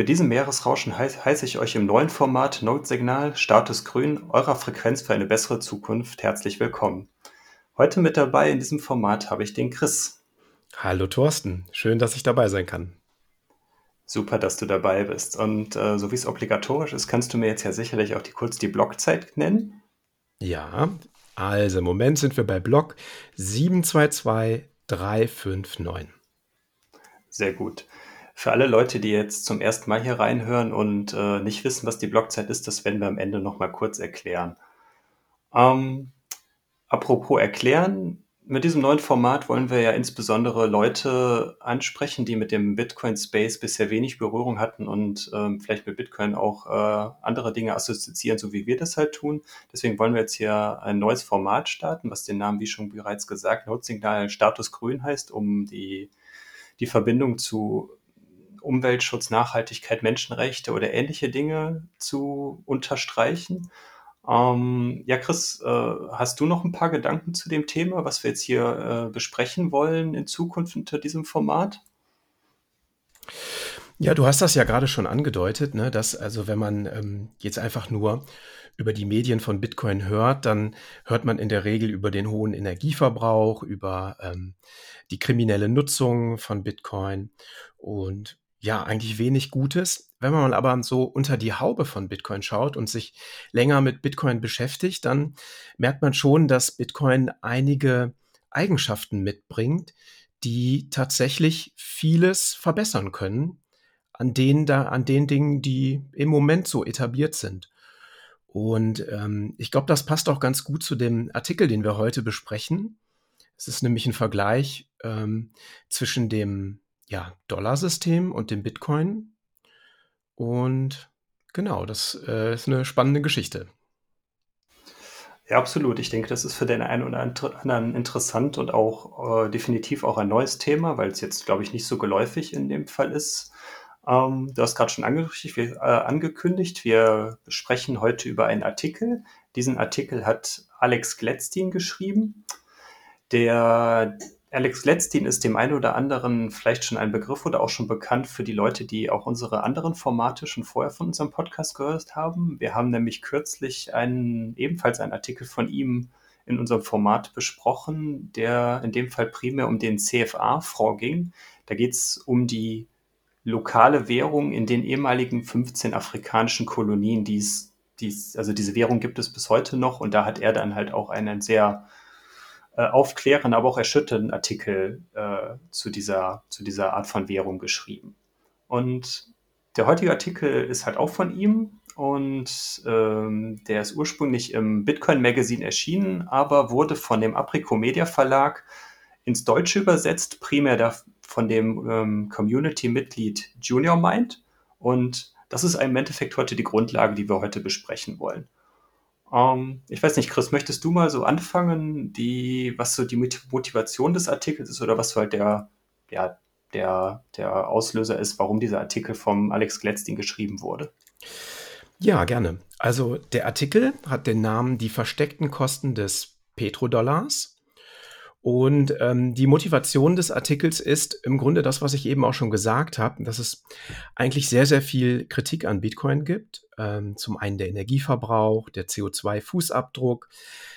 Mit diesem Meeresrauschen heiß, heiße ich euch im neuen Format Notsignal Status Grün eurer Frequenz für eine bessere Zukunft herzlich willkommen. Heute mit dabei in diesem Format habe ich den Chris. Hallo Thorsten, schön, dass ich dabei sein kann. Super, dass du dabei bist. Und äh, so wie es obligatorisch ist, kannst du mir jetzt ja sicherlich auch die, kurz die Blockzeit nennen. Ja, also im Moment sind wir bei Block 722359. Sehr gut. Für alle Leute, die jetzt zum ersten Mal hier reinhören und äh, nicht wissen, was die Blockzeit ist, das werden wir am Ende nochmal kurz erklären. Ähm, apropos erklären, mit diesem neuen Format wollen wir ja insbesondere Leute ansprechen, die mit dem Bitcoin-Space bisher wenig Berührung hatten und ähm, vielleicht mit Bitcoin auch äh, andere Dinge assoziieren, so wie wir das halt tun. Deswegen wollen wir jetzt hier ein neues Format starten, was den Namen, wie schon bereits gesagt, Notsignal Status Grün heißt, um die, die Verbindung zu Umweltschutz, Nachhaltigkeit, Menschenrechte oder ähnliche Dinge zu unterstreichen. Ähm, ja, Chris, äh, hast du noch ein paar Gedanken zu dem Thema, was wir jetzt hier äh, besprechen wollen in Zukunft unter diesem Format? Ja, du hast das ja gerade schon angedeutet, ne, dass also wenn man ähm, jetzt einfach nur über die Medien von Bitcoin hört, dann hört man in der Regel über den hohen Energieverbrauch, über ähm, die kriminelle Nutzung von Bitcoin und ja, eigentlich wenig Gutes. Wenn man aber so unter die Haube von Bitcoin schaut und sich länger mit Bitcoin beschäftigt, dann merkt man schon, dass Bitcoin einige Eigenschaften mitbringt, die tatsächlich vieles verbessern können an den, da, an den Dingen, die im Moment so etabliert sind. Und ähm, ich glaube, das passt auch ganz gut zu dem Artikel, den wir heute besprechen. Es ist nämlich ein Vergleich ähm, zwischen dem ja, Dollarsystem und dem Bitcoin. Und genau, das äh, ist eine spannende Geschichte. Ja, absolut. Ich denke, das ist für den einen oder anderen interessant und auch äh, definitiv auch ein neues Thema, weil es jetzt, glaube ich, nicht so geläufig in dem Fall ist. Ähm, du hast gerade schon angekündigt wir, äh, angekündigt, wir sprechen heute über einen Artikel. Diesen Artikel hat Alex Gladstein geschrieben, der Alex Letztin ist dem einen oder anderen vielleicht schon ein Begriff oder auch schon bekannt für die Leute, die auch unsere anderen Formate schon vorher von unserem Podcast gehört haben. Wir haben nämlich kürzlich einen, ebenfalls einen Artikel von ihm in unserem Format besprochen, der in dem Fall primär um den CFA-Fonds ging. Da geht es um die lokale Währung in den ehemaligen 15 afrikanischen Kolonien, die es, also diese Währung gibt es bis heute noch und da hat er dann halt auch einen sehr äh, aufklärenden, aber auch erschütternden Artikel äh, zu, dieser, zu dieser Art von Währung geschrieben. Und der heutige Artikel ist halt auch von ihm und ähm, der ist ursprünglich im Bitcoin Magazine erschienen, aber wurde von dem Aprico Media Verlag ins Deutsche übersetzt, primär da von dem ähm, Community-Mitglied Junior Mind. Und das ist im Endeffekt heute die Grundlage, die wir heute besprechen wollen. Ähm, ich weiß nicht, Chris, möchtest du mal so anfangen, die, was so die Motivation des Artikels ist oder was so halt der, ja, der, der Auslöser ist, warum dieser Artikel vom Alex Gladstein geschrieben wurde? Ja, gerne. Also der Artikel hat den Namen Die versteckten Kosten des Petrodollars. Und ähm, die Motivation des Artikels ist im Grunde das, was ich eben auch schon gesagt habe, dass es eigentlich sehr, sehr viel Kritik an Bitcoin gibt. Ähm, zum einen der Energieverbrauch, der CO2-Fußabdruck,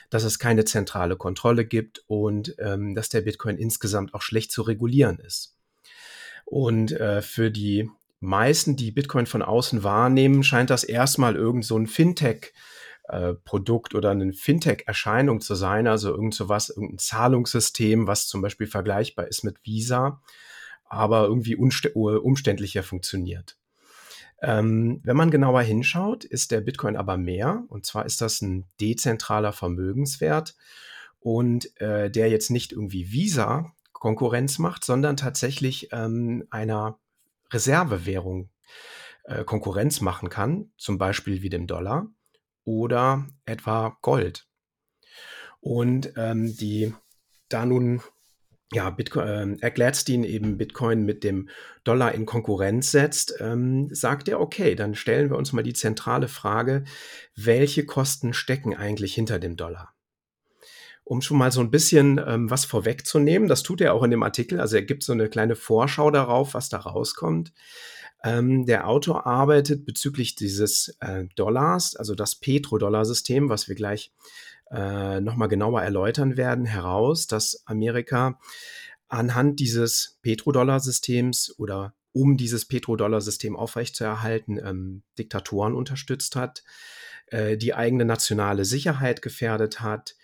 dass es keine zentrale Kontrolle gibt und ähm, dass der Bitcoin insgesamt auch schlecht zu regulieren ist. Und äh, für die meisten, die Bitcoin von außen wahrnehmen, scheint das erstmal irgend so ein Fintech- äh, Produkt oder eine Fintech-Erscheinung zu sein, also irgend so was, irgendein Zahlungssystem, was zum Beispiel vergleichbar ist mit Visa, aber irgendwie umständlicher funktioniert. Ähm, wenn man genauer hinschaut, ist der Bitcoin aber mehr. Und zwar ist das ein dezentraler Vermögenswert und äh, der jetzt nicht irgendwie Visa Konkurrenz macht, sondern tatsächlich ähm, einer Reservewährung äh, Konkurrenz machen kann, zum Beispiel wie dem Dollar oder etwa Gold. Und ähm, die da nun ja, Bitcoin, äh, Gladstein eben Bitcoin mit dem Dollar in Konkurrenz setzt, ähm, sagt er, okay, dann stellen wir uns mal die zentrale Frage, welche Kosten stecken eigentlich hinter dem Dollar? Um schon mal so ein bisschen ähm, was vorwegzunehmen, das tut er auch in dem Artikel, also er gibt so eine kleine Vorschau darauf, was da rauskommt. Ähm, der Autor arbeitet bezüglich dieses äh, Dollars, also das Petrodollar-System, was wir gleich äh, nochmal genauer erläutern werden, heraus, dass Amerika anhand dieses Petrodollar-Systems oder um dieses Petrodollar-System aufrechtzuerhalten, ähm, Diktatoren unterstützt hat, äh, die eigene nationale Sicherheit gefährdet hat,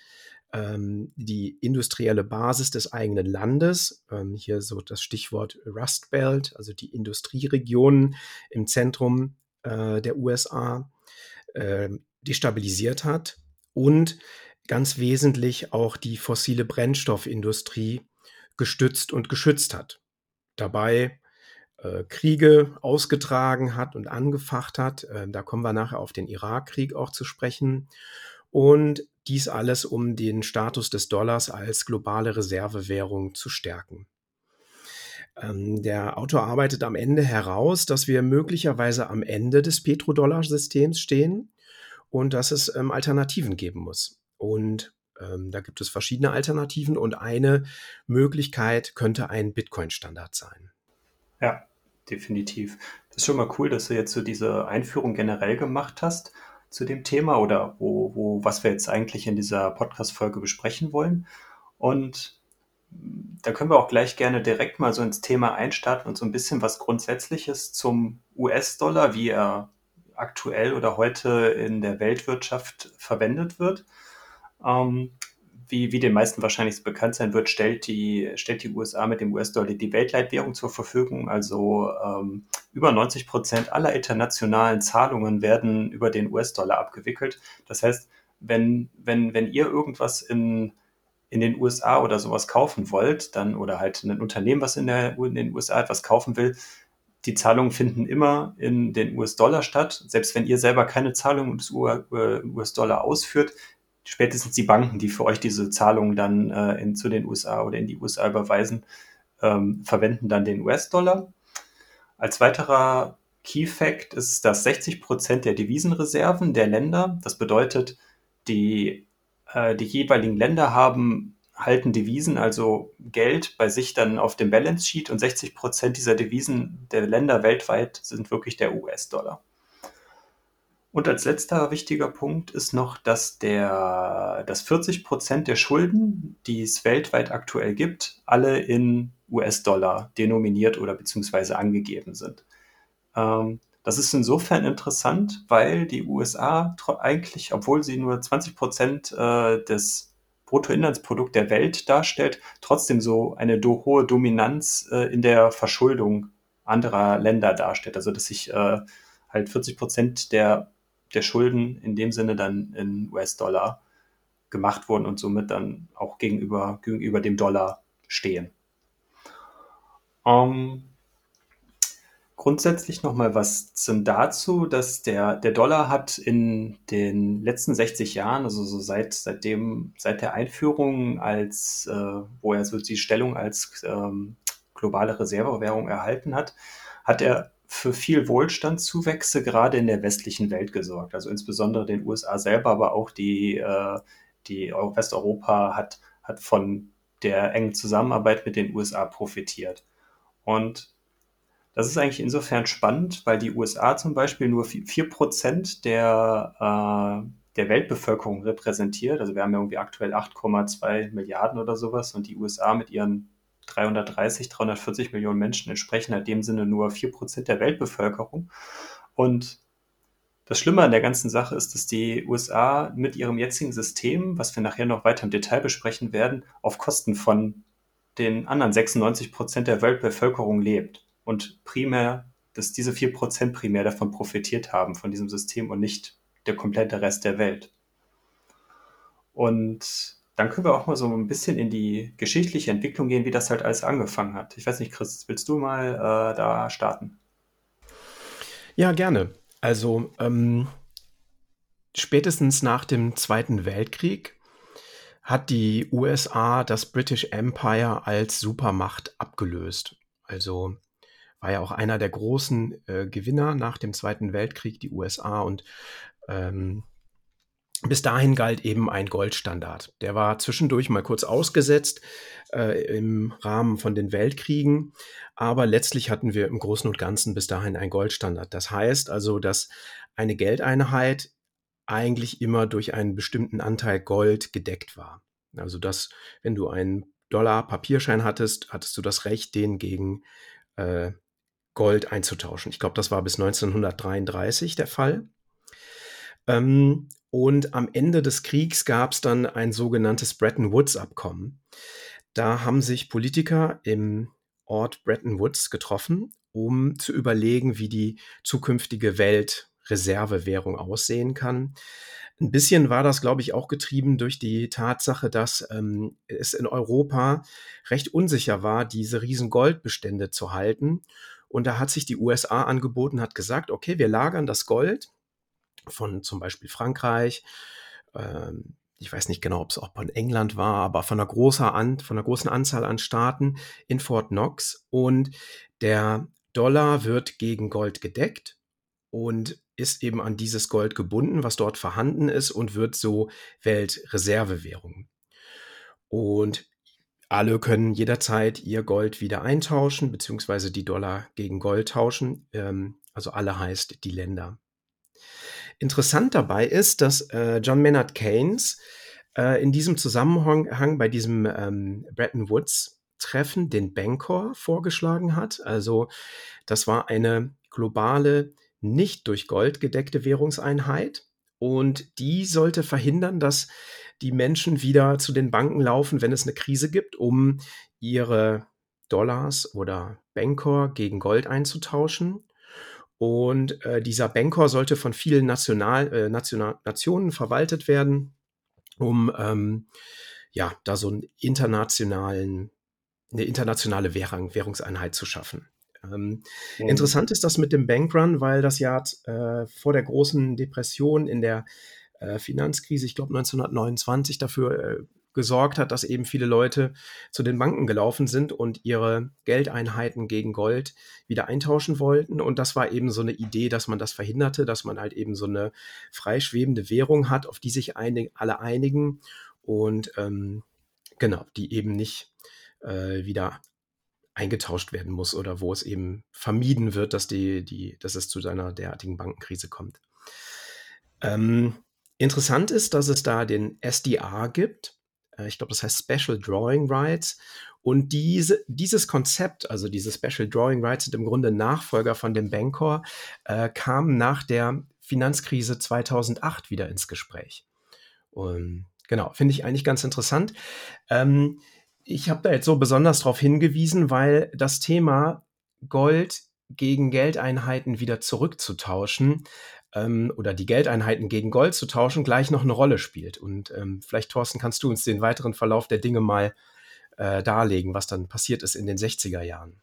ähm, die industrielle Basis des eigenen Landes, ähm, hier so das Stichwort Rust Belt, also die Industrieregionen im Zentrum äh, der USA, äh, destabilisiert hat und ganz wesentlich auch die fossile Brennstoffindustrie gestützt und geschützt hat. Dabei äh, Kriege ausgetragen hat und angefacht hat. Äh, da kommen wir nachher auf den Irakkrieg auch zu sprechen. Und dies alles, um den Status des Dollars als globale Reservewährung zu stärken. Ähm, der Autor arbeitet am Ende heraus, dass wir möglicherweise am Ende des Petrodollar-Systems stehen und dass es ähm, Alternativen geben muss. Und ähm, da gibt es verschiedene Alternativen und eine Möglichkeit könnte ein Bitcoin-Standard sein. Ja, definitiv. Das ist schon mal cool, dass du jetzt so diese Einführung generell gemacht hast zu dem Thema oder wo, wo, was wir jetzt eigentlich in dieser Podcast-Folge besprechen wollen. Und da können wir auch gleich gerne direkt mal so ins Thema einstarten und so ein bisschen was Grundsätzliches zum US-Dollar, wie er aktuell oder heute in der Weltwirtschaft verwendet wird. Ähm, wie, wie den meisten wahrscheinlich bekannt sein wird, stellt die, stellt die USA mit dem US-Dollar die Weltleitwährung zur Verfügung. Also ähm, über 90 Prozent aller internationalen Zahlungen werden über den US-Dollar abgewickelt. Das heißt, wenn, wenn, wenn ihr irgendwas in, in den USA oder sowas kaufen wollt, dann oder halt ein Unternehmen, was in, der, in den USA etwas kaufen will, die Zahlungen finden immer in den US-Dollar statt. Selbst wenn ihr selber keine Zahlungen des US-Dollar ausführt, spätestens die Banken, die für euch diese Zahlungen dann äh, in, zu den USA oder in die USA überweisen, ähm, verwenden dann den US-Dollar. Als weiterer Key Fact ist, dass 60 Prozent der Devisenreserven der Länder, das bedeutet, die, äh, die jeweiligen Länder haben, halten Devisen, also Geld bei sich dann auf dem Balance Sheet und 60 Prozent dieser Devisen der Länder weltweit sind wirklich der US-Dollar. Und als letzter wichtiger Punkt ist noch, dass, der, dass 40 Prozent der Schulden, die es weltweit aktuell gibt, alle in US-Dollar denominiert oder beziehungsweise angegeben sind. Ähm, das ist insofern interessant, weil die USA eigentlich, obwohl sie nur 20 Prozent äh, des Bruttoinlandsprodukts der Welt darstellt, trotzdem so eine do hohe Dominanz äh, in der Verschuldung anderer Länder darstellt. Also dass sich äh, halt 40 Prozent der der Schulden in dem Sinne dann in US-Dollar gemacht wurden und somit dann auch gegenüber, gegenüber dem Dollar stehen. Ähm, grundsätzlich nochmal was zum dazu, dass der, der Dollar hat in den letzten 60 Jahren, also so seit, seitdem, seit der Einführung als, äh, wo er so die Stellung als ähm, globale Reservewährung erhalten hat, hat er für viel Wohlstandszuwächse gerade in der westlichen Welt gesorgt. Also insbesondere den USA selber, aber auch die, äh, die Westeuropa hat, hat von der engen Zusammenarbeit mit den USA profitiert. Und das ist eigentlich insofern spannend, weil die USA zum Beispiel nur 4% der, äh, der Weltbevölkerung repräsentiert. Also wir haben ja irgendwie aktuell 8,2 Milliarden oder sowas und die USA mit ihren 330, 340 Millionen Menschen entsprechen in dem Sinne nur 4% der Weltbevölkerung. Und das Schlimme an der ganzen Sache ist, dass die USA mit ihrem jetzigen System, was wir nachher noch weiter im Detail besprechen werden, auf Kosten von den anderen 96 Prozent der Weltbevölkerung lebt. Und primär, dass diese 4 Prozent primär davon profitiert haben, von diesem System und nicht der komplette Rest der Welt. Und dann können wir auch mal so ein bisschen in die geschichtliche Entwicklung gehen, wie das halt alles angefangen hat. Ich weiß nicht, Chris, willst du mal äh, da starten? Ja, gerne. Also ähm, spätestens nach dem Zweiten Weltkrieg hat die USA das British Empire als Supermacht abgelöst. Also war ja auch einer der großen äh, Gewinner nach dem Zweiten Weltkrieg, die USA. Und ähm, bis dahin galt eben ein Goldstandard. Der war zwischendurch mal kurz ausgesetzt äh, im Rahmen von den Weltkriegen, aber letztlich hatten wir im Großen und Ganzen bis dahin ein Goldstandard. Das heißt also, dass eine Geldeinheit eigentlich immer durch einen bestimmten Anteil Gold gedeckt war. Also dass, wenn du einen Dollar Papierschein hattest, hattest du das Recht, den gegen äh, Gold einzutauschen. Ich glaube, das war bis 1933 der Fall. Ähm, und am Ende des Kriegs gab es dann ein sogenanntes Bretton Woods-Abkommen. Da haben sich Politiker im Ort Bretton Woods getroffen, um zu überlegen, wie die zukünftige Weltreservewährung aussehen kann. Ein bisschen war das, glaube ich, auch getrieben durch die Tatsache, dass ähm, es in Europa recht unsicher war, diese riesen Goldbestände zu halten. Und da hat sich die USA angeboten, hat gesagt, okay, wir lagern das Gold von zum Beispiel Frankreich. Ähm, ich weiß nicht genau, ob es auch von England war, aber von einer, großer an, von einer großen Anzahl an Staaten in Fort Knox. Und der Dollar wird gegen Gold gedeckt und ist eben an dieses Gold gebunden, was dort vorhanden ist und wird so Weltreservewährung. Und alle können jederzeit ihr Gold wieder eintauschen, beziehungsweise die Dollar gegen Gold tauschen. Ähm, also alle heißt die Länder. Interessant dabei ist, dass äh, John Maynard Keynes äh, in diesem Zusammenhang bei diesem ähm, Bretton Woods Treffen den Bancor vorgeschlagen hat. Also das war eine globale, nicht durch Gold gedeckte Währungseinheit und die sollte verhindern, dass die Menschen wieder zu den Banken laufen, wenn es eine Krise gibt, um ihre Dollars oder Bancor gegen Gold einzutauschen. Und äh, dieser Bancor sollte von vielen National, äh, National, Nationen verwaltet werden, um ähm, ja, da so einen internationalen, eine internationale Währung, Währungseinheit zu schaffen. Ähm, mhm. Interessant ist das mit dem Bankrun, weil das Jahr äh, vor der großen Depression in der äh, Finanzkrise, ich glaube 1929, dafür äh, gesorgt hat, dass eben viele Leute zu den Banken gelaufen sind und ihre Geldeinheiten gegen Gold wieder eintauschen wollten. Und das war eben so eine Idee, dass man das verhinderte, dass man halt eben so eine freischwebende Währung hat, auf die sich einig, alle einigen und ähm, genau, die eben nicht äh, wieder eingetauscht werden muss oder wo es eben vermieden wird, dass, die, die, dass es zu einer derartigen Bankenkrise kommt. Ähm, interessant ist, dass es da den SDR gibt. Äh, ich glaube, das heißt Special Drawing Rights. Und diese, dieses Konzept, also diese Special Drawing Rights, sind im Grunde Nachfolger von dem Bancor, äh, kam nach der Finanzkrise 2008 wieder ins Gespräch. Und genau, finde ich eigentlich ganz interessant. Ähm, ich habe da jetzt so besonders darauf hingewiesen, weil das Thema Gold gegen Geldeinheiten wieder zurückzutauschen ähm, oder die Geldeinheiten gegen Gold zu tauschen, gleich noch eine Rolle spielt. Und ähm, vielleicht, Thorsten, kannst du uns den weiteren Verlauf der Dinge mal äh, darlegen, was dann passiert ist in den 60er Jahren.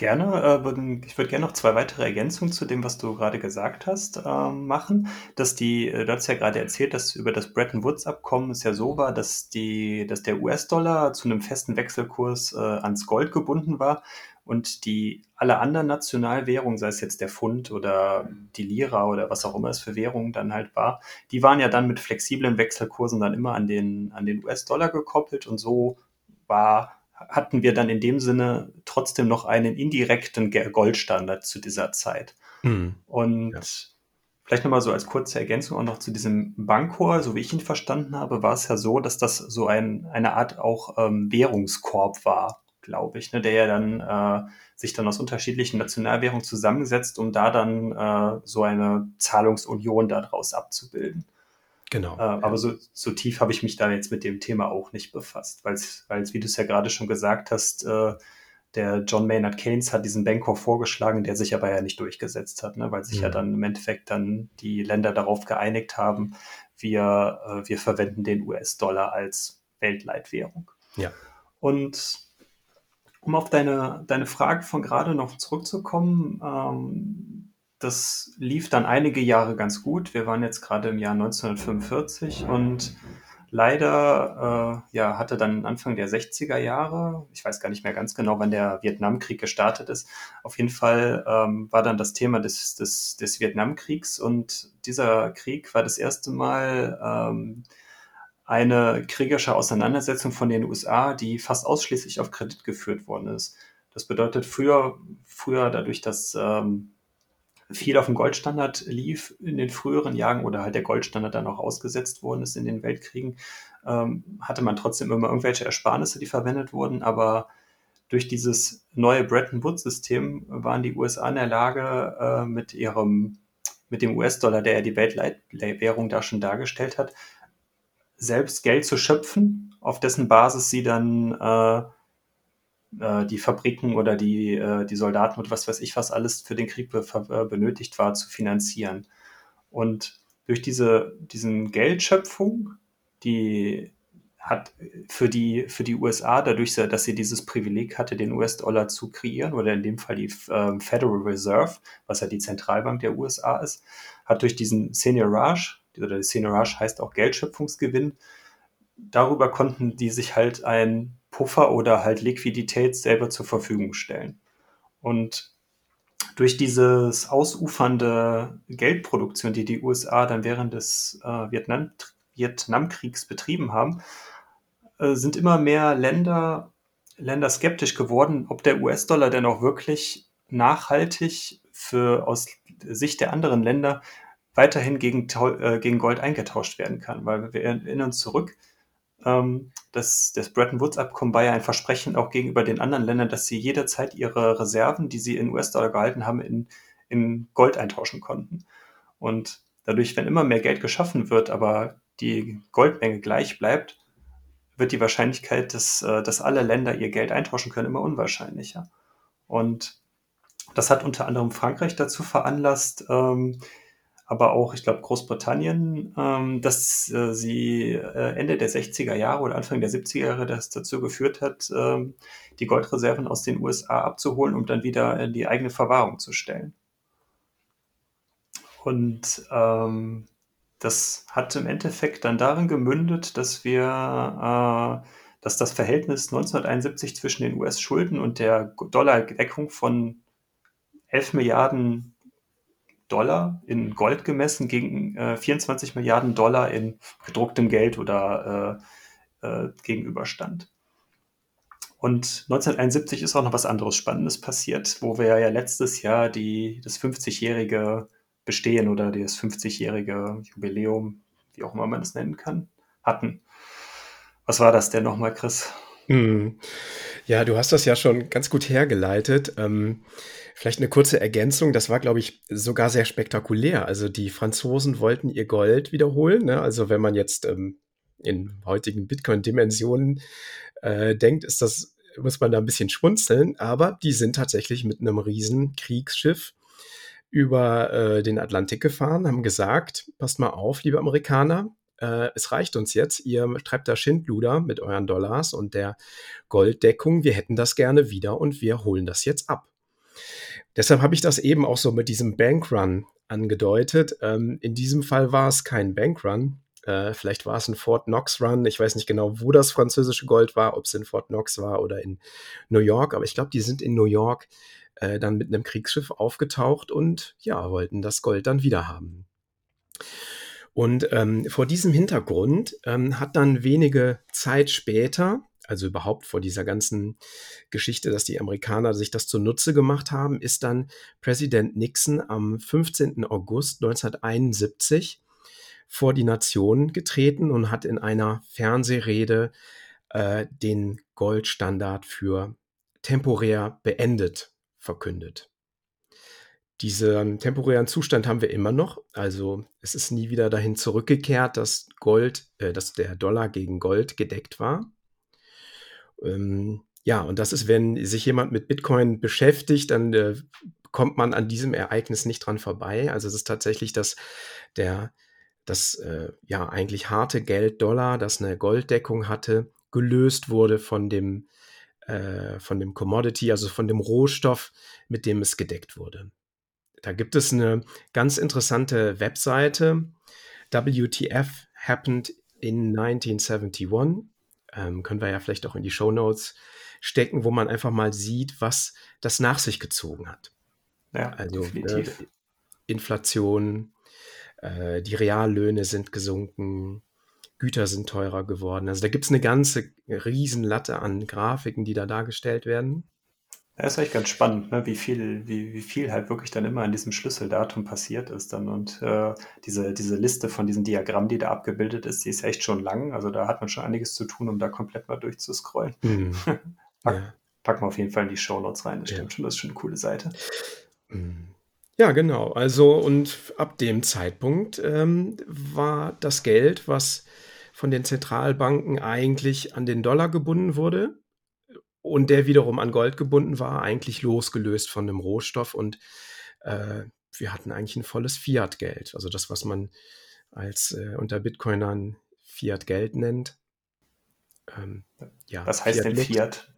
Gerne. Äh, ich würde gerne noch zwei weitere Ergänzungen zu dem, was du gerade gesagt hast, äh, machen. Dass die, äh, du hast ja gerade erzählt, dass über das Bretton Woods-Abkommen es ja so war, dass, die, dass der US-Dollar zu einem festen Wechselkurs ans Gold gebunden war und die alle anderen Nationalwährungen, sei es jetzt der Pfund oder die Lira oder was auch immer es für Währungen dann halt war, die waren ja dann mit flexiblen Wechselkursen dann immer an den, an den US-Dollar gekoppelt und so war hatten wir dann in dem Sinne trotzdem noch einen indirekten Goldstandard zu dieser Zeit. Mhm. Und ja. vielleicht nochmal so als kurze Ergänzung auch noch zu diesem Bankor, so wie ich ihn verstanden habe, war es ja so, dass das so ein, eine Art auch ähm, Währungskorb war, glaube ich, ne, der ja dann äh, sich dann aus unterschiedlichen Nationalwährungen zusammensetzt, um da dann äh, so eine Zahlungsunion daraus abzubilden. Genau. Äh, aber so, so tief habe ich mich da jetzt mit dem Thema auch nicht befasst, weil es, wie du es ja gerade schon gesagt hast, äh, der John Maynard Keynes hat diesen Bankor vorgeschlagen, der sich aber ja nicht durchgesetzt hat, ne? weil sich mhm. ja dann im Endeffekt dann die Länder darauf geeinigt haben, wir, äh, wir verwenden den US-Dollar als Weltleitwährung. Ja. Und um auf deine, deine Frage von gerade noch zurückzukommen, ähm, das lief dann einige Jahre ganz gut. Wir waren jetzt gerade im Jahr 1945 und Leider äh, ja, hatte dann Anfang der 60er Jahre, ich weiß gar nicht mehr ganz genau, wann der Vietnamkrieg gestartet ist, auf jeden Fall ähm, war dann das Thema des, des, des Vietnamkriegs und dieser Krieg war das erste Mal ähm, eine kriegerische Auseinandersetzung von den USA, die fast ausschließlich auf Kredit geführt worden ist. Das bedeutet, früher, früher dadurch, dass ähm, viel auf dem Goldstandard lief in den früheren Jahren oder halt der Goldstandard dann auch ausgesetzt worden ist in den Weltkriegen, ähm, hatte man trotzdem immer irgendwelche Ersparnisse, die verwendet wurden, aber durch dieses neue Bretton Woods-System waren die USA in der Lage, äh, mit ihrem, mit dem US-Dollar, der ja die Weltwährung da schon dargestellt hat, selbst Geld zu schöpfen, auf dessen Basis sie dann äh, äh, die Fabriken oder die, äh, die Soldaten und was weiß ich, was alles für den Krieg äh, benötigt war, zu finanzieren. Und durch diese diesen Geldschöpfung, die hat für die, für die USA, dadurch, dass sie dieses Privileg hatte, den US-Dollar zu kreieren, oder in dem Fall die äh, Federal Reserve, was ja die Zentralbank der USA ist, hat durch diesen Seniorage, oder Seniorage heißt auch Geldschöpfungsgewinn, darüber konnten die sich halt ein Puffer oder halt Liquidität selber zur Verfügung stellen. Und durch dieses ausufernde Geldproduktion, die die USA dann während des äh, Vietnam Vietnamkriegs betrieben haben, äh, sind immer mehr Länder, Länder skeptisch geworden, ob der US-Dollar denn auch wirklich nachhaltig für aus Sicht der anderen Länder weiterhin gegen, äh, gegen Gold eingetauscht werden kann. Weil wir erinnern uns zurück, ähm, das, das Bretton Woods-Abkommen war ja ein Versprechen auch gegenüber den anderen Ländern, dass sie jederzeit ihre Reserven, die sie in US-Dollar gehalten haben, in, in Gold eintauschen konnten. Und dadurch, wenn immer mehr Geld geschaffen wird, aber die Goldmenge gleich bleibt, wird die Wahrscheinlichkeit, dass, äh, dass alle Länder ihr Geld eintauschen können, immer unwahrscheinlicher. Und das hat unter anderem Frankreich dazu veranlasst, ähm, aber auch, ich glaube, Großbritannien, ähm, dass äh, sie äh, Ende der 60er Jahre oder Anfang der 70er Jahre das dazu geführt hat, ähm, die Goldreserven aus den USA abzuholen, um dann wieder in die eigene Verwahrung zu stellen. Und ähm, das hat im Endeffekt dann darin gemündet, dass wir, äh, dass das Verhältnis 1971 zwischen den US-Schulden und der Dollardeckung von 11 Milliarden Dollar in Gold gemessen gegen äh, 24 Milliarden Dollar in gedrucktem Geld oder äh, äh, gegenüberstand. Und 1971 ist auch noch was anderes Spannendes passiert, wo wir ja letztes Jahr die, das 50-jährige Bestehen oder das 50-jährige Jubiläum, wie auch immer man es nennen kann, hatten. Was war das denn nochmal, Chris? Hm. Ja, du hast das ja schon ganz gut hergeleitet. Ähm, Vielleicht eine kurze Ergänzung, das war, glaube ich, sogar sehr spektakulär. Also die Franzosen wollten ihr Gold wiederholen. Ne? Also wenn man jetzt ähm, in heutigen Bitcoin-Dimensionen äh, denkt, ist das, muss man da ein bisschen schmunzeln, aber die sind tatsächlich mit einem riesen Kriegsschiff über äh, den Atlantik gefahren, haben gesagt, passt mal auf, liebe Amerikaner, äh, es reicht uns jetzt, ihr treibt da Schindluder mit euren Dollars und der Golddeckung, wir hätten das gerne wieder und wir holen das jetzt ab. Deshalb habe ich das eben auch so mit diesem Bankrun angedeutet. Ähm, in diesem Fall war es kein Bankrun. Äh, vielleicht war es ein Fort Knox Run. Ich weiß nicht genau, wo das französische Gold war, ob es in Fort Knox war oder in New York. Aber ich glaube, die sind in New York äh, dann mit einem Kriegsschiff aufgetaucht und ja, wollten das Gold dann wieder haben. Und ähm, vor diesem Hintergrund ähm, hat dann wenige Zeit später also überhaupt vor dieser ganzen Geschichte, dass die Amerikaner sich das zunutze gemacht haben, ist dann Präsident Nixon am 15. August 1971 vor die Nation getreten und hat in einer Fernsehrede äh, den Goldstandard für temporär beendet verkündet. Diesen temporären Zustand haben wir immer noch. Also es ist nie wieder dahin zurückgekehrt, dass Gold, äh, dass der Dollar gegen Gold gedeckt war. Ähm, ja, und das ist, wenn sich jemand mit Bitcoin beschäftigt, dann äh, kommt man an diesem Ereignis nicht dran vorbei. Also es ist tatsächlich, dass der, das äh, ja eigentlich harte Geld Dollar, das eine Golddeckung hatte, gelöst wurde von dem, äh, von dem Commodity, also von dem Rohstoff, mit dem es gedeckt wurde. Da gibt es eine ganz interessante Webseite, WTF Happened in 1971. Ähm, können wir ja vielleicht auch in die Show Notes stecken, wo man einfach mal sieht, was das nach sich gezogen hat. Ja, Also äh. Inflation, äh, die Reallöhne sind gesunken, Güter sind teurer geworden. Also da gibt es eine ganze Riesenlatte an Grafiken, die da dargestellt werden. Ja, ist eigentlich ganz spannend, ne? wie viel, wie, wie viel halt wirklich dann immer an diesem Schlüsseldatum passiert ist dann. Und äh, diese, diese Liste von diesen Diagrammen, die da abgebildet ist, die ist echt schon lang. Also da hat man schon einiges zu tun, um da komplett mal durchzuscrollen. Hm, Pack, ja, packen wir auf jeden Fall in die Shownotes rein. Das ja. stimmt schon, das ist schon eine coole Seite. Hm. Ja, genau. Also und ab dem Zeitpunkt ähm, war das Geld, was von den Zentralbanken eigentlich an den Dollar gebunden wurde und der wiederum an Gold gebunden war, eigentlich losgelöst von dem Rohstoff und äh, wir hatten eigentlich ein volles Fiat-Geld, also das, was man als äh, unter Bitcoinern Fiat-Geld nennt. Ähm, ja, Was heißt denn Lux. Fiat?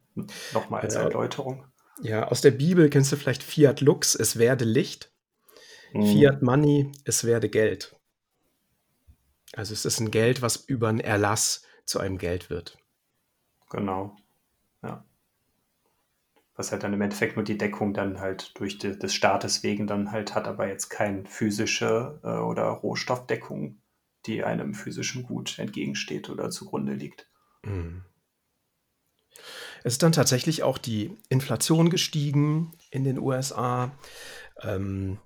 Nochmal als Äh, Erläuterung. Ja, aus der Bibel kennst du vielleicht Fiat Lux, es werde Licht. Hm, Fiat Money, es werde Geld. Also es ist ein Geld, was über einen Erlass zu einem Geld wird. genau. Ja. Was halt dann im Endeffekt nur die Deckung dann halt durch die, des Staates wegen dann halt hat, aber jetzt keine physische äh, oder Rohstoffdeckung, die einem physischen Gut entgegensteht oder zugrunde liegt. Mhm. Es ist dann tatsächlich auch die Inflation gestiegen in den USA. Ähm,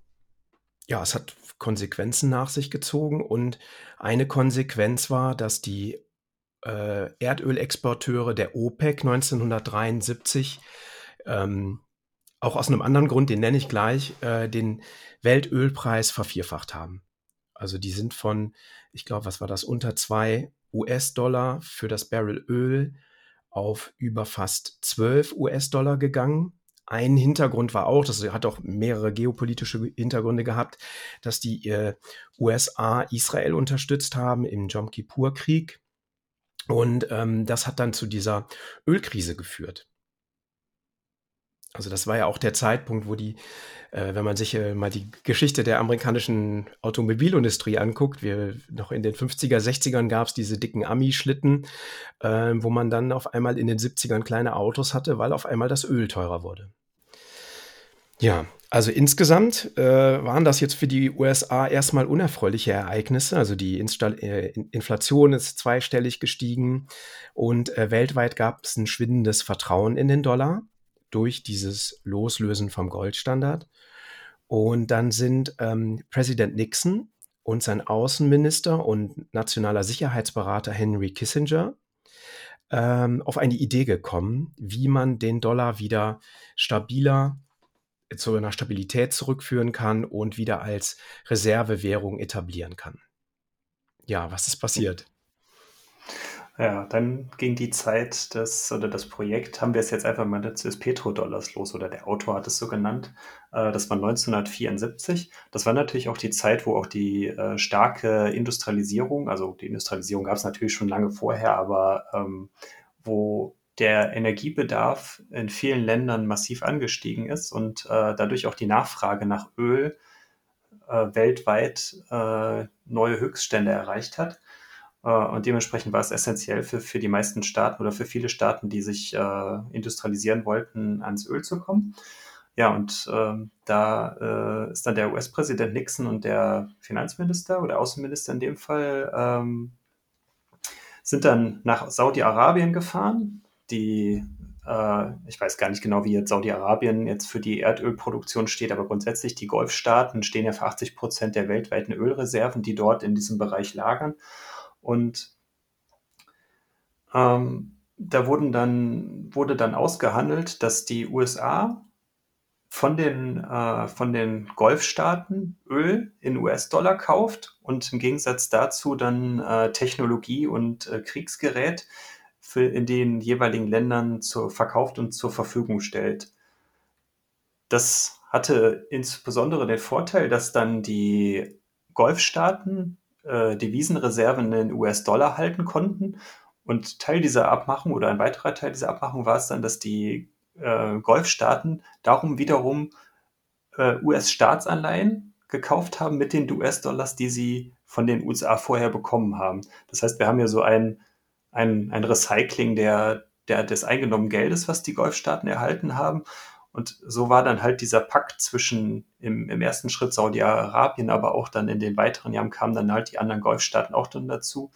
ja, es hat Konsequenzen nach sich gezogen und eine Konsequenz war, dass die äh, Erdölexporteure der OPEC 1973 ähm, auch aus einem anderen Grund, den nenne ich gleich, äh, den Weltölpreis vervierfacht haben. Also die sind von, ich glaube, was war das, unter zwei US-Dollar für das Barrel Öl auf über fast 12 US-Dollar gegangen. Ein Hintergrund war auch, das hat auch mehrere geopolitische Hintergründe gehabt, dass die äh, USA Israel unterstützt haben im Jom Kippur-Krieg. Und ähm, das hat dann zu dieser Ölkrise geführt. Also das war ja auch der Zeitpunkt, wo die, äh, wenn man sich äh, mal die Geschichte der amerikanischen Automobilindustrie anguckt, wir noch in den 50er, 60ern gab es diese dicken Ami-Schlitten, äh, wo man dann auf einmal in den 70ern kleine Autos hatte, weil auf einmal das Öl teurer wurde. Ja, also insgesamt äh, waren das jetzt für die USA erstmal unerfreuliche Ereignisse. Also die Insta äh, Inflation ist zweistellig gestiegen und äh, weltweit gab es ein schwindendes Vertrauen in den Dollar durch dieses Loslösen vom Goldstandard. Und dann sind ähm, Präsident Nixon und sein Außenminister und nationaler Sicherheitsberater Henry Kissinger ähm, auf eine Idee gekommen, wie man den Dollar wieder stabiler zu einer Stabilität zurückführen kann und wieder als Reservewährung etablieren kann. Ja, was ist passiert? Ja, dann ging die Zeit des, oder das Projekt, haben wir es jetzt einfach mal des Petrodollars los, oder der Autor hat es so genannt. Äh, das war 1974. Das war natürlich auch die Zeit, wo auch die äh, starke Industrialisierung, also die Industrialisierung gab es natürlich schon lange vorher, aber ähm, wo der Energiebedarf in vielen Ländern massiv angestiegen ist und äh, dadurch auch die Nachfrage nach Öl äh, weltweit äh, neue Höchststände erreicht hat. Äh, und dementsprechend war es essentiell für, für die meisten Staaten oder für viele Staaten, die sich äh, industrialisieren wollten, ans Öl zu kommen. Ja, und ähm, da äh, ist dann der US-Präsident Nixon und der Finanzminister oder Außenminister in dem Fall ähm, sind dann nach Saudi-Arabien gefahren. Die, äh, ich weiß gar nicht genau, wie jetzt Saudi-Arabien jetzt für die Erdölproduktion steht, aber grundsätzlich die Golfstaaten stehen ja für 80 Prozent der weltweiten Ölreserven, die dort in diesem Bereich lagern. Und ähm, da wurden dann, wurde dann ausgehandelt, dass die USA von den, äh, von den Golfstaaten Öl in US-Dollar kauft und im Gegensatz dazu dann äh, Technologie und äh, Kriegsgerät für, in den jeweiligen Ländern zur, verkauft und zur Verfügung stellt. Das hatte insbesondere den Vorteil, dass dann die Golfstaaten äh, Devisenreserven in US-Dollar halten konnten. Und Teil dieser Abmachung oder ein weiterer Teil dieser Abmachung war es dann, dass die äh, Golfstaaten darum wiederum äh, US-Staatsanleihen gekauft haben mit den US-Dollars, die sie von den USA vorher bekommen haben. Das heißt, wir haben ja so ein, ein, ein Recycling der, der, des eingenommenen Geldes, was die Golfstaaten erhalten haben. Und so war dann halt dieser Pakt zwischen im, im ersten Schritt Saudi-Arabien, aber auch dann in den weiteren Jahren kamen dann halt die anderen Golfstaaten auch dann dazu,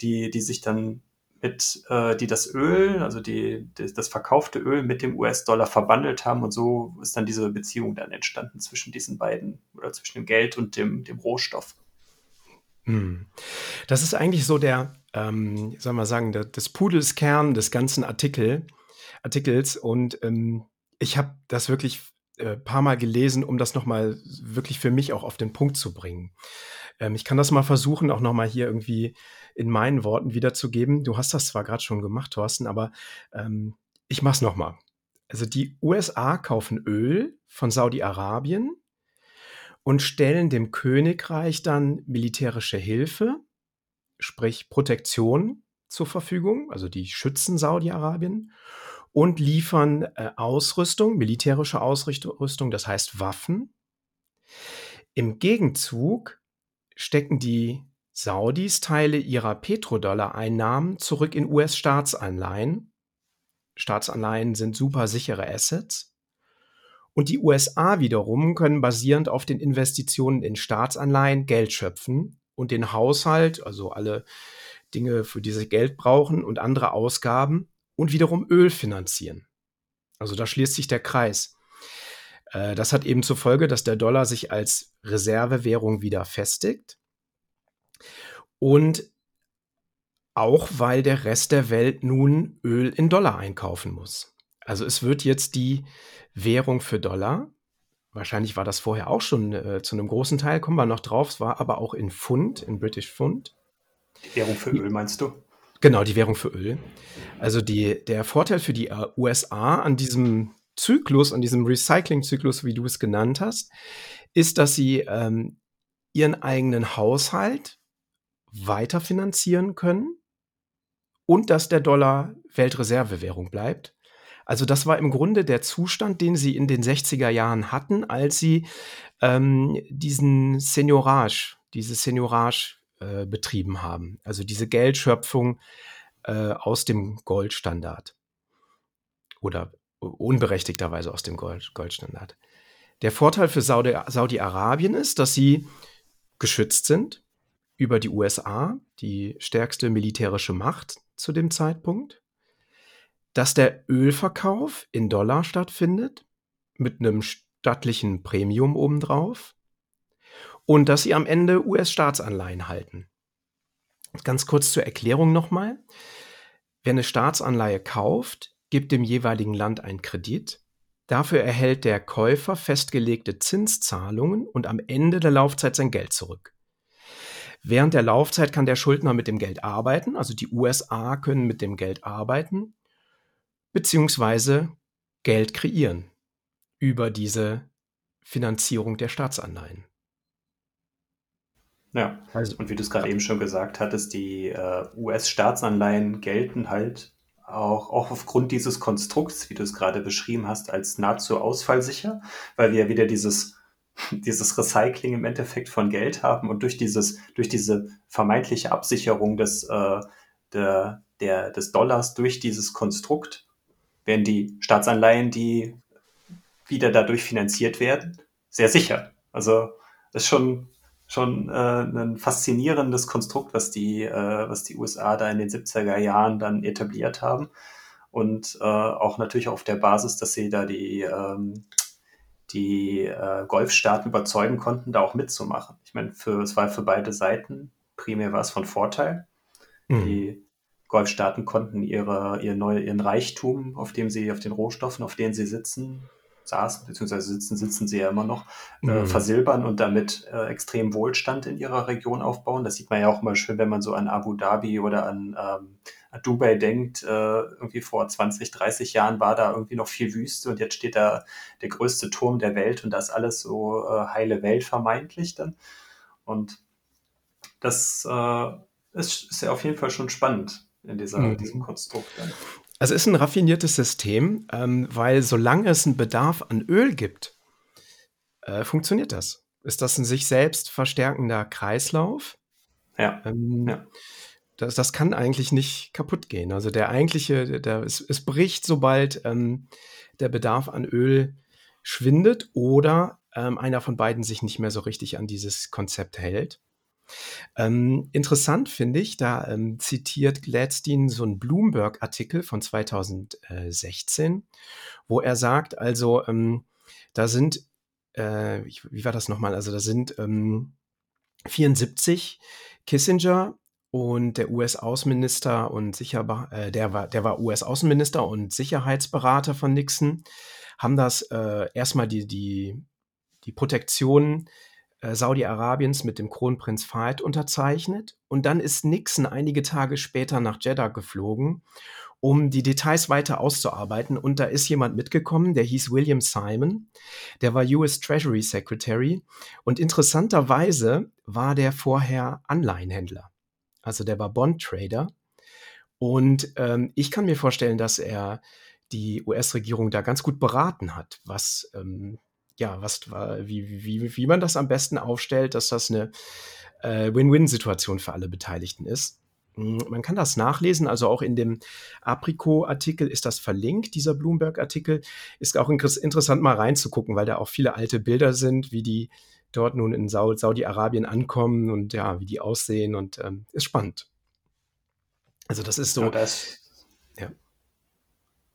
die, die sich dann mit, äh, die das Öl, also die, die, das verkaufte Öl mit dem US-Dollar verbandelt haben und so ist dann diese Beziehung dann entstanden zwischen diesen beiden oder zwischen dem Geld und dem, dem Rohstoff. Hm. Das ist eigentlich so der, ähm, soll man sagen, der, des Pudels des ganzen Artikel, Artikels und ähm, ich habe das wirklich ein äh, paar Mal gelesen, um das nochmal wirklich für mich auch auf den Punkt zu bringen. Ähm, ich kann das mal versuchen, auch nochmal hier irgendwie in meinen Worten wiederzugeben. Du hast das zwar gerade schon gemacht, Thorsten, aber ähm, ich mache es nochmal. Also die USA kaufen Öl von Saudi-Arabien und stellen dem Königreich dann militärische Hilfe, sprich Protektion zur Verfügung, also die schützen Saudi-Arabien und liefern äh, Ausrüstung, militärische Ausrüstung, das heißt Waffen. Im Gegenzug stecken die Saudis Teile ihrer Petrodollar-Einnahmen zurück in US-Staatsanleihen. Staatsanleihen sind super sichere Assets. Und die USA wiederum können basierend auf den Investitionen in Staatsanleihen Geld schöpfen und den Haushalt, also alle Dinge, für die sie Geld brauchen und andere Ausgaben, und wiederum Öl finanzieren. Also da schließt sich der Kreis. Äh, das hat eben zur Folge, dass der Dollar sich als Reservewährung wieder festigt. Und auch weil der Rest der Welt nun Öl in Dollar einkaufen muss. Also es wird jetzt die Währung für Dollar. Wahrscheinlich war das vorher auch schon äh, zu einem großen Teil, kommen wir noch drauf. Es war aber auch in Pfund, in British Pfund. Die Währung für Öl meinst du? Genau, die Währung für Öl. Also die, der Vorteil für die äh, USA an diesem Zyklus, an diesem Recycling-Zyklus, wie du es genannt hast, ist, dass sie ähm, ihren eigenen Haushalt weiter finanzieren können und dass der Dollar Weltreservewährung bleibt. Also das war im Grunde der Zustand, den sie in den 60er Jahren hatten, als sie ähm, diesen Seniorage, diese Seniorage äh, betrieben haben. Also diese Geldschöpfung äh, aus dem Goldstandard oder unberechtigterweise aus dem Gold, Goldstandard. Der Vorteil für Saudi-Arabien ist, dass sie geschützt sind über die USA, die stärkste militärische Macht zu dem Zeitpunkt, dass der Ölverkauf in Dollar stattfindet mit einem stattlichen Premium obendrauf und dass sie am Ende US-Staatsanleihen halten. Ganz kurz zur Erklärung nochmal. Wer eine Staatsanleihe kauft, gibt dem jeweiligen Land einen Kredit. Dafür erhält der Käufer festgelegte Zinszahlungen und am Ende der Laufzeit sein Geld zurück. Während der Laufzeit kann der Schuldner mit dem Geld arbeiten, also die USA können mit dem Geld arbeiten, beziehungsweise Geld kreieren über diese Finanzierung der Staatsanleihen. Ja, also, und wie du es gerade eben schon gesagt hattest, die äh, US-Staatsanleihen gelten halt auch, auch aufgrund dieses Konstrukts, wie du es gerade beschrieben hast, als nahezu ausfallsicher, weil wir ja wieder dieses, dieses Recycling im Endeffekt von Geld haben und durch dieses, durch diese vermeintliche Absicherung des, äh, der, der, des Dollars durch dieses Konstrukt werden die Staatsanleihen, die wieder dadurch finanziert werden, sehr sicher. Also ist schon schon äh, ein faszinierendes Konstrukt, was die, äh, was die USA da in den 70er Jahren dann etabliert haben. Und äh, auch natürlich auf der Basis, dass sie da die, ähm, die äh, Golfstaaten überzeugen konnten, da auch mitzumachen. Ich meine, für, es war für beide Seiten, primär war es von Vorteil. Mhm. Die Golfstaaten konnten ihre, ihr neue, ihren Reichtum, auf dem sie, auf den Rohstoffen, auf denen sie sitzen, saßen, beziehungsweise sitzen, sitzen sie ja immer noch, äh, mhm. versilbern und damit äh, extrem Wohlstand in ihrer Region aufbauen. Das sieht man ja auch immer schön, wenn man so an Abu Dhabi oder an, ähm, an Dubai denkt. Äh, irgendwie vor 20, 30 Jahren war da irgendwie noch viel Wüste und jetzt steht da der größte Turm der Welt und das alles so äh, heile Welt vermeintlich dann. Und das äh, ist, ist ja auf jeden Fall schon spannend in dieser, mhm. diesem Konstrukt. Dann. Es ist ein raffiniertes System, ähm, weil solange es einen Bedarf an Öl gibt, äh, funktioniert das. ist das ein sich selbst verstärkender Kreislauf. Ja. Ähm, ja. Das, das kann eigentlich nicht kaputt gehen. Also der eigentliche, der, es, es bricht, sobald ähm, der Bedarf an Öl schwindet oder ähm, einer von beiden sich nicht mehr so richtig an dieses Konzept hält. Ähm, interessant finde ich, da ähm, zitiert Gladstein so einen Bloomberg-Artikel von 2016, wo er sagt, also ähm, da sind, äh, wie war das nochmal, also da sind 74 ähm, Kissinger und der US-Außenminister und sicher, äh, der war, der war US-Außenminister und Sicherheitsberater von Nixon, haben das äh, erstmal die, die, die Protektion äh, Saudi-Arabiens mit dem Kronprinz Fahd unterzeichnet. Und dann ist Nixon einige Tage später nach Jeddah geflogen, um die Details weiter auszuarbeiten. Und da ist jemand mitgekommen, der hieß William Simon. Der war US Treasury Secretary. Und interessanterweise war der vorher Anleihenhändler. Also der war Bond-Trader. Und ähm, ich kann mir vorstellen, dass er die US-Regierung da ganz gut beraten hat, was ähm, ja, was, wie, wie, wie man das am besten aufstellt, dass das eine äh, Win-Win-Situation für alle Beteiligten ist. Hm, man kann das nachlesen, also auch in dem Apricot-Artikel ist das verlinkt, dieser Bloomberg-Artikel. Ist auch interessant mal reinzugucken, weil da auch viele alte Bilder sind, wie die dort nun in Saudi-Arabien ankommen und ja, wie die aussehen und ähm, ist spannend. Also das ist so. Ja, das.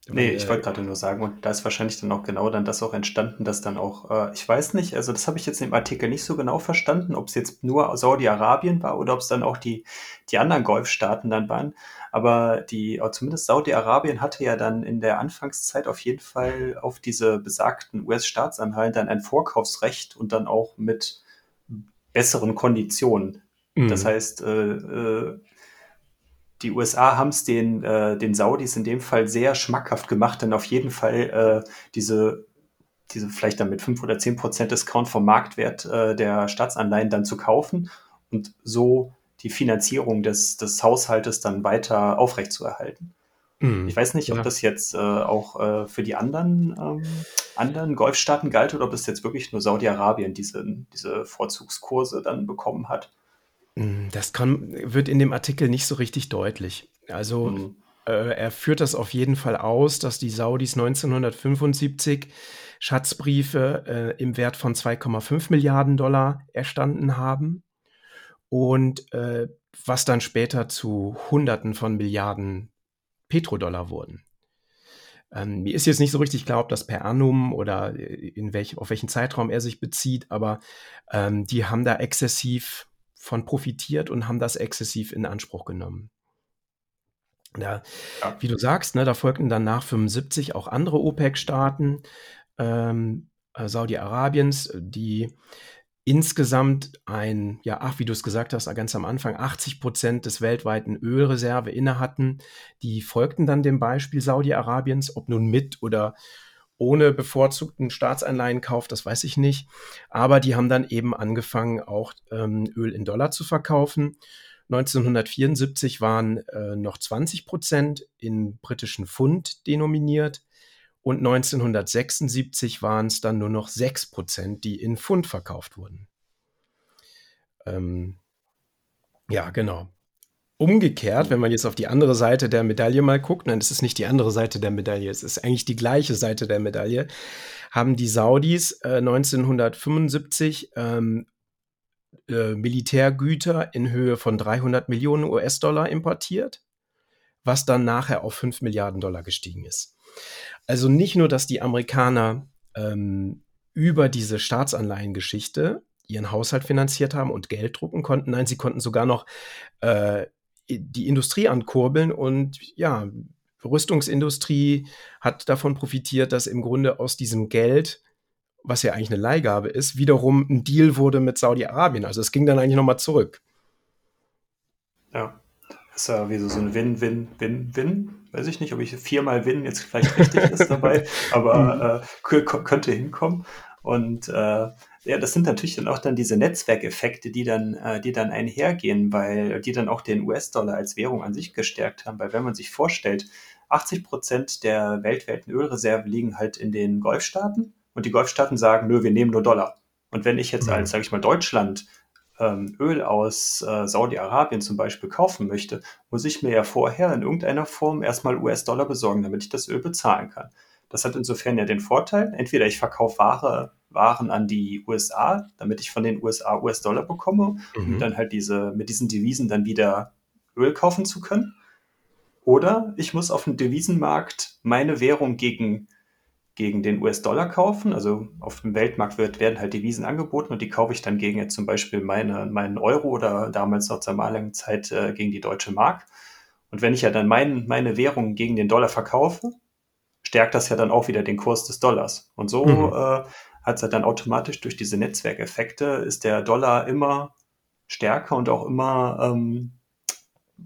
Nee, ich wollte gerade nur sagen, und da ist wahrscheinlich dann auch genau dann das auch entstanden, dass dann auch, äh, ich weiß nicht, also das habe ich jetzt im Artikel nicht so genau verstanden, ob es jetzt nur Saudi-Arabien war oder ob es dann auch die, die anderen Golfstaaten dann waren. Aber die, äh, zumindest Saudi-Arabien hatte ja dann in der Anfangszeit auf jeden Fall auf diese besagten US-Staatsanleihen dann ein Vorkaufsrecht und dann auch mit besseren Konditionen. Mhm. Das heißt, äh, äh, die USA haben es den, äh, den Saudis in dem Fall sehr schmackhaft gemacht, denn auf jeden Fall äh, diese, diese vielleicht dann mit 5 oder 10 Prozent Discount vom Marktwert äh, der Staatsanleihen dann zu kaufen und so die Finanzierung des, des Haushaltes dann weiter aufrechtzuerhalten. Mhm. Ich weiß nicht, ob ja. das jetzt äh, auch äh, für die anderen, ähm, anderen Golfstaaten galt oder ob es jetzt wirklich nur Saudi-Arabien diese, diese Vorzugskurse dann bekommen hat. Hm, das kann, wird in dem Artikel nicht so richtig deutlich. Also mhm. äh, er führt das auf jeden Fall aus, dass die Saudis 1975 Schatzbriefe äh, im Wert von 2,5 Milliarden Dollar erstanden haben und äh, was dann später zu Hunderten von Milliarden Petrodollar wurden. Ähm, mir ist jetzt nicht so richtig klar, ob das per annum oder äh, in welch, auf welchen Zeitraum er sich bezieht, aber ähm, die haben da exzessiv von profitiert und haben das exzessiv in Anspruch genommen. Ja, ja. Wie du sagst, ne, da folgten dann nach 75 auch andere OPEC-Staaten ähm, äh, Saudi-Arabiens, die insgesamt ein, ja, ach, wie du es gesagt hast, ganz am Anfang, 80 Prozent des weltweiten Ölreserve inne hatten. Die folgten dann dem Beispiel Saudi-Arabiens, ob nun mit oder ohne bevorzugten Staatsanleihenkauf, das weiß ich nicht. Aber die haben dann eben angefangen, auch ähm, Öl in Dollar zu verkaufen. 1974 waren äh, noch 20 Prozent in britischen Pfund denominiert und 1976 waren es dann nur noch 6 Prozent, die in Pfund verkauft wurden. Ähm, ja, genau. Umgekehrt, wenn man jetzt auf die andere Seite der Medaille mal guckt, nein, es ist nicht die andere Seite der Medaille, es ist eigentlich die gleiche Seite der Medaille, haben die Saudis äh, 1975 ähm, äh, Militärgüter in Höhe von 300 Millionen US-Dollar importiert, was dann nachher auf 5 Milliarden Dollar gestiegen ist. Also nicht nur, dass die Amerikaner ähm, über diese Staatsanleihengeschichte ihren Haushalt finanziert haben und Geld drucken konnten. Nein, sie konnten sogar noch äh, die Industrie ankurbeln und ja, Rüstungsindustrie hat davon profitiert, dass im Grunde aus diesem Geld, was ja eigentlich eine Leihgabe ist, wiederum ein Deal wurde mit Saudi-Arabien. Also es ging dann eigentlich nochmal zurück. Ja, das ist ja wie so ein Win-Win-Win-Win. Weiß ich nicht, ob ich viermal Win jetzt vielleicht richtig ist dabei, aber äh, könnte hinkommen. Und äh, ja, das sind natürlich dann auch dann diese Netzwerkeffekte, die dann, äh, die dann einhergehen, weil die dann auch den US-Dollar als Währung an sich gestärkt haben. Weil wenn man sich vorstellt, 80 Prozent der weltweiten Ölreserven liegen halt in den Golfstaaten und die Golfstaaten sagen, nö, wir nehmen nur Dollar. Und wenn ich jetzt als, Mhm. sage ich mal, Deutschland ähm, Öl aus äh, Saudi-Arabien zum Beispiel kaufen möchte, muss ich mir ja vorher in irgendeiner Form erstmal US-Dollar besorgen, damit ich das Öl bezahlen kann. Das hat insofern ja den Vorteil, entweder ich verkaufe Ware, Waren an die USA, damit ich von den USA US-Dollar bekomme, um Mhm. dann halt diese, mit diesen Devisen dann wieder Öl kaufen zu können. Oder ich muss auf dem Devisenmarkt meine Währung gegen, gegen den US-Dollar kaufen. Also auf dem Weltmarkt wird, werden halt Devisen angeboten und die kaufe ich dann gegen jetzt zum Beispiel meine, meinen Euro oder damals noch zur damaligen Zeit äh, gegen die deutsche Mark. Und wenn ich ja dann mein, meine Währung gegen den Dollar verkaufe, stärkt das ja dann auch wieder den Kurs des Dollars. Und so Mhm. äh, hat halt dann automatisch durch diese Netzwerkeffekte ist der Dollar immer stärker und auch immer ähm,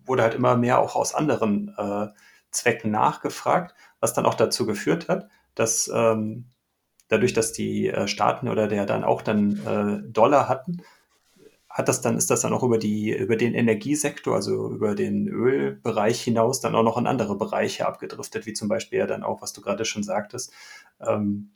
wurde halt immer mehr auch aus anderen äh, Zwecken nachgefragt, was dann auch dazu geführt hat, dass ähm, dadurch, dass die äh, Staaten oder der dann auch dann äh, Dollar hatten, hat das dann, ist das dann auch über die, über den Energiesektor, also über den Ölbereich hinaus dann auch noch in andere Bereiche abgedriftet, wie zum Beispiel ja dann auch, was du gerade schon sagtest, ähm,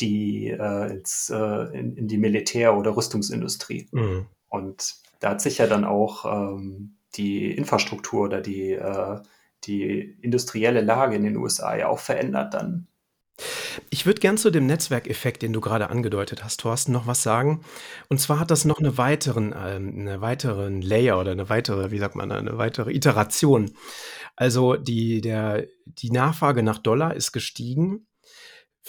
die äh, ins, äh, in, in die Militär- oder Rüstungsindustrie. Mhm. Und da hat sich ja dann auch ähm, die Infrastruktur oder die, äh, die industrielle Lage in den USA ja auch verändert dann. Ich würde gern zu dem Netzwerkeffekt, den du gerade angedeutet hast, Thorsten, noch was sagen. Und zwar hat das noch eine weiteren, ähm, eine weiteren Layer oder eine weitere, wie sagt man, eine weitere Iteration. Also die, der, die Nachfrage nach Dollar ist gestiegen.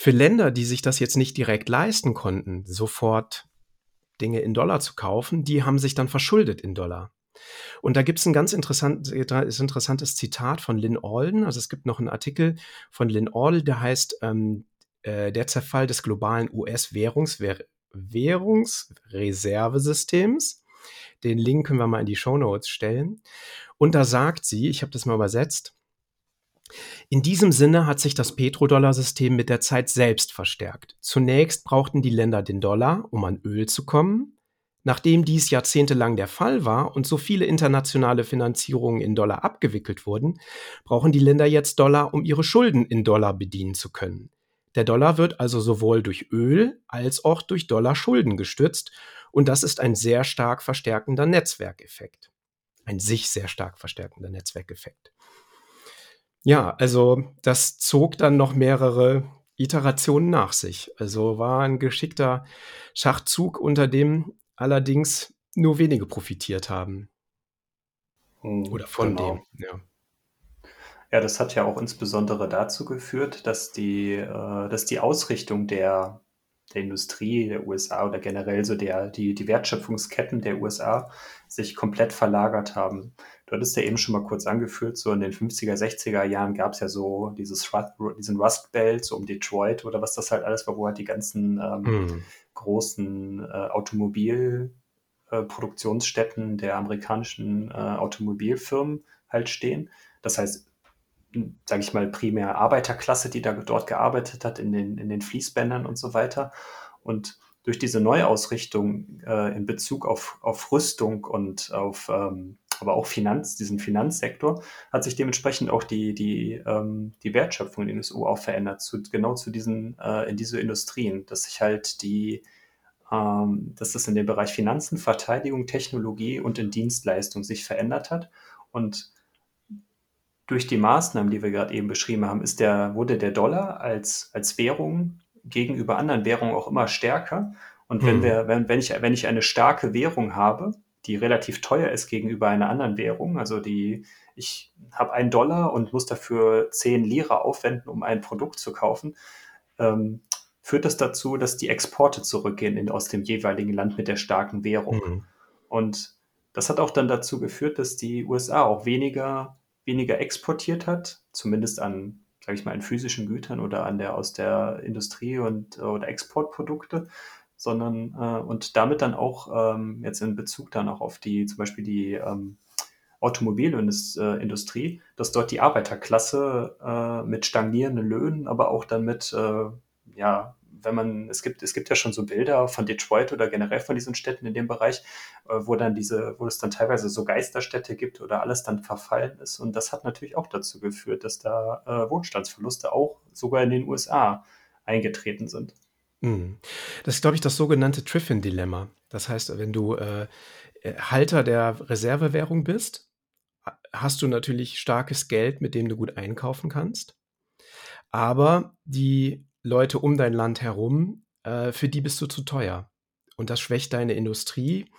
Für Länder, die sich das jetzt nicht direkt leisten konnten, sofort Dinge in Dollar zu kaufen, die haben sich dann verschuldet in Dollar. Und da gibt es ein ganz interessant, ist interessantes Zitat von Lynn Alden. Also es gibt noch einen Artikel von Lynn Alden, der heißt ähm, äh, Der Zerfall des globalen US-Währungsreservesystems. Den Link können wir mal in die Show Notes stellen. Und da sagt sie, ich habe das mal übersetzt, in diesem Sinne hat sich das Petrodollar-System mit der Zeit selbst verstärkt. Zunächst brauchten die Länder den Dollar, um an Öl zu kommen. Nachdem dies jahrzehntelang der Fall war und so viele internationale Finanzierungen in Dollar abgewickelt wurden, brauchen die Länder jetzt Dollar, um ihre Schulden in Dollar bedienen zu können. Der Dollar wird also sowohl durch Öl als auch durch Dollar-Schulden gestützt und das ist ein sehr stark verstärkender Netzwerkeffekt. Ein sich sehr stark verstärkender Netzwerkeffekt. Ja, also das zog dann noch mehrere Iterationen nach sich. Also war ein geschickter Schachzug, unter dem allerdings nur wenige profitiert haben. Mhm, Oder von genau. dem, ja. Ja, das hat ja auch insbesondere dazu geführt, dass die, äh, dass die Ausrichtung der, der Industrie der USA oder generell so der, die, die Wertschöpfungsketten der USA sich komplett verlagert haben. Du hattest ja eben schon mal kurz angeführt, so in den 50er, 60er Jahren gab es ja so dieses diesen Rust Belt, so um Detroit oder was das halt alles war, wo halt die ganzen ähm, Hm. großen äh, Automobilproduktionsstätten der amerikanischen äh, Automobilfirmen halt stehen. Das heißt, sage ich mal, primär Arbeiterklasse, die da dort gearbeitet hat, in den, in den Fließbändern und so weiter. Und durch diese Neuausrichtung äh, in Bezug auf, auf Rüstung und auf ähm, aber auch Finanz, diesen Finanzsektor, hat sich dementsprechend auch die, die, ähm, die Wertschöpfung in den USA auch verändert, zu, genau zu diesen, äh, in diese Industrien, dass sich halt die, ähm, dass das in dem Bereich Finanzen, Verteidigung, Technologie und in Dienstleistung sich verändert hat. Und durch die Maßnahmen, die wir gerade eben beschrieben haben, ist der, wurde der Dollar als, als Währung gegenüber anderen Währungen auch immer stärker. Und wenn Hm. wir, wenn, wenn ich, wenn ich eine starke Währung habe, die relativ teuer ist gegenüber einer anderen Währung, also die, ich habe einen Dollar und muss dafür 10 Lira aufwenden, um ein Produkt zu kaufen, ähm, führt das dazu, dass die Exporte zurückgehen in, aus dem jeweiligen Land mit der starken Währung. Hm. Und das hat auch dann dazu geführt, dass die USA auch weniger, weniger exportiert hat, zumindest an, sage ich mal, an physischen Gütern oder an der aus der Industrie und oder Exportprodukte, sondern äh, und damit dann auch ähm, jetzt in Bezug dann auch auf die, zum Beispiel die ähm, Automobilindustrie, dass dort die Arbeiterklasse äh, mit stagnierenden Löhnen, aber auch dann mit, äh, ja, wenn man, es gibt, es gibt ja schon so Bilder von Detroit oder generell von diesen Städten in dem Bereich, äh, wo dann diese, wo es dann teilweise so Geisterstädte gibt oder alles dann verfallen ist. Und das hat natürlich auch dazu geführt, dass da äh, Wohlstandsverluste auch sogar in den USA eingetreten sind. Mhm. Das ist, glaube ich, das sogenannte Triffin-Dilemma. Das heißt, wenn du äh, Halter der Reservewährung bist, hast du natürlich starkes Geld, mit dem du gut einkaufen kannst. Aber die Leute um dein Land herum, äh, für die bist du zu teuer. Und das schwächt deine Industrie.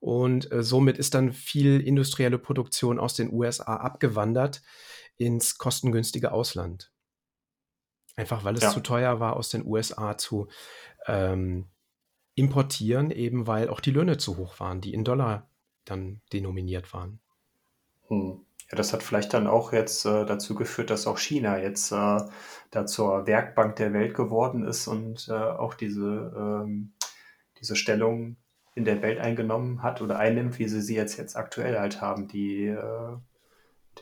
Und äh, somit ist dann viel industrielle Produktion aus den USA abgewandert ins kostengünstige Ausland. Einfach weil es Ja. zu teuer war, aus den USA zu ähm, importieren, eben weil auch die Löhne zu hoch waren, die in Dollar dann denominiert waren. Hm. Ja, das hat vielleicht dann auch jetzt äh, dazu geführt, dass auch China jetzt äh, da zur Werkbank der Welt geworden ist und äh, auch diese, ähm, diese Stellung in der Welt eingenommen hat oder einnimmt, wie sie sie jetzt, jetzt aktuell halt haben, die äh,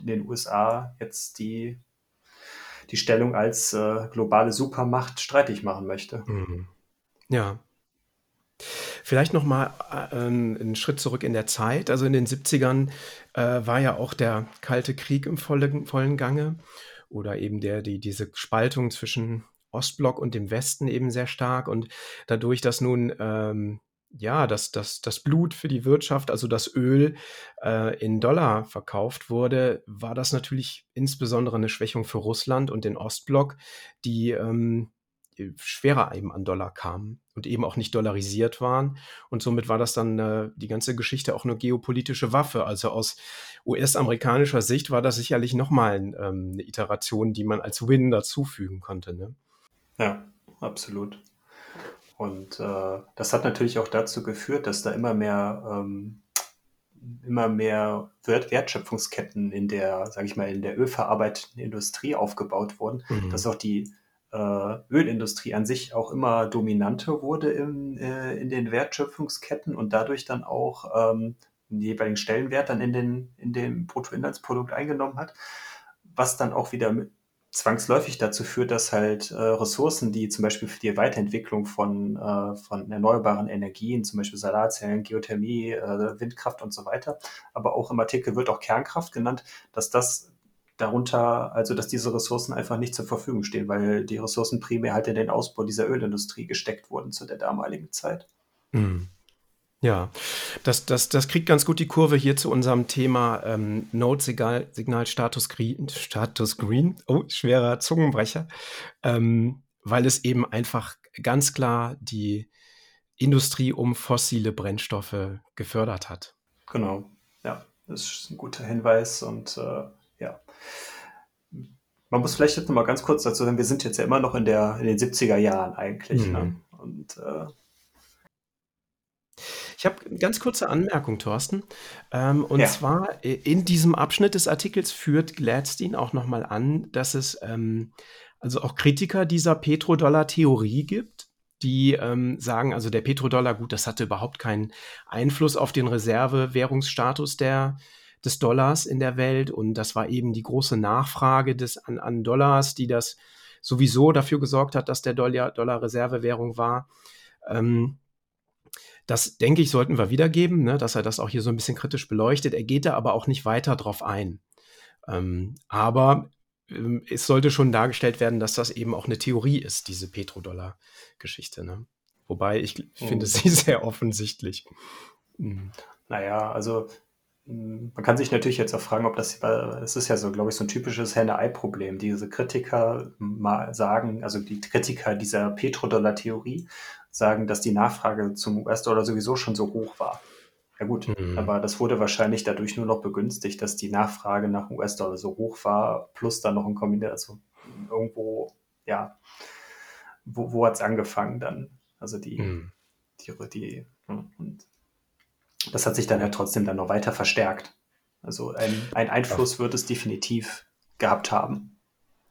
in den USA jetzt die, die Stellung als äh, globale Supermacht streitig machen möchte. Mhm. Ja. Vielleicht noch mal äh, einen Schritt zurück in der Zeit. Also in den 70ern äh, war ja auch der Kalte Krieg im vollen, vollen Gange oder eben der, die, diese Spaltung zwischen Ostblock und dem Westen eben sehr stark und dadurch, dass nun ähm, ja, dass das, das Blut für die Wirtschaft, also das Öl, äh, in Dollar verkauft wurde, war das natürlich insbesondere eine Schwächung für Russland und den Ostblock, die ähm, schwerer eben an Dollar kamen und eben auch nicht dollarisiert waren. Und somit war das dann äh, die ganze Geschichte auch eine geopolitische Waffe. Also aus US-amerikanischer Sicht war das sicherlich nochmal ähm, eine Iteration, die man als Win dazufügen konnte. Ne? Ja, absolut. Und äh, das hat natürlich auch dazu geführt, dass da immer mehr, ähm, immer mehr Wert Wertschöpfungsketten in der, sage ich mal, in der ölverarbeitenden Industrie aufgebaut wurden, Mhm. dass auch die äh, Ölindustrie an sich auch immer dominanter wurde in, äh, in den Wertschöpfungsketten und dadurch dann auch ähm, den jeweiligen Stellenwert dann in, den, in dem Bruttoinlandsprodukt eingenommen hat, was dann auch wieder mit, zwangsläufig dazu führt, dass halt äh, Ressourcen, die zum Beispiel für die Weiterentwicklung von, äh, von erneuerbaren Energien, zum Beispiel Solarzellen, Geothermie, äh, Windkraft und so weiter, aber auch im Artikel wird auch Kernkraft genannt, dass das darunter, also dass diese Ressourcen einfach nicht zur Verfügung stehen, weil die Ressourcen primär halt in den Ausbau dieser Ölindustrie gesteckt wurden zu der damaligen Zeit. Mhm. Ja, das, das, das kriegt ganz gut die Kurve hier zu unserem Thema ähm, Node-Signal Status Green, Status Green, oh, schwerer Zungenbrecher, ähm, weil es eben einfach ganz klar die Industrie um fossile Brennstoffe gefördert hat. Genau, ja, das ist ein guter Hinweis und äh, ja. Man muss vielleicht jetzt noch mal ganz kurz dazu sagen, wir sind jetzt ja immer noch in, der, in den 70er Jahren eigentlich. Mhm. Ne? Und äh, Ich habe eine ganz kurze Anmerkung, Thorsten. Ähm, und Ja. zwar äh, in diesem Abschnitt des Artikels führt Gladstein auch nochmal an, dass es ähm, also auch Kritiker dieser Petrodollar-Theorie gibt, die ähm, sagen, also der Petrodollar, gut, das hatte überhaupt keinen Einfluss auf den Reservewährungsstatus der, des Dollars in der Welt. Und das war eben die große Nachfrage des, an, an Dollars, die das sowieso dafür gesorgt hat, dass der Dollar, Dollar Reservewährung war. Ähm, das, denke ich, sollten wir wiedergeben, ne, dass er das auch hier so ein bisschen kritisch beleuchtet. Er geht da aber auch nicht weiter drauf ein. Ähm, aber ähm, es sollte schon dargestellt werden, dass das eben auch eine Theorie ist, diese Petrodollar-Geschichte. Ne? Wobei ich finde Mhm. sie sehr offensichtlich. Mhm. naja, also man kann sich natürlich jetzt auch fragen, ob das, es ist ja so, glaube ich, so ein typisches Henne-Ei-Problem. Diese Kritiker mal sagen, also die Kritiker dieser Petrodollar-Theorie sagen, dass die Nachfrage zum US-Dollar sowieso schon so hoch war. Ja gut, Mhm. aber das wurde wahrscheinlich dadurch nur noch begünstigt, dass die Nachfrage nach US-Dollar so hoch war, plus dann noch ein Kombination, also irgendwo, ja, wo, wo hat es angefangen dann? Also die, Mhm. die, die, und das hat sich dann ja trotzdem dann noch weiter verstärkt. Also ein, ein Einfluss wird es definitiv gehabt haben.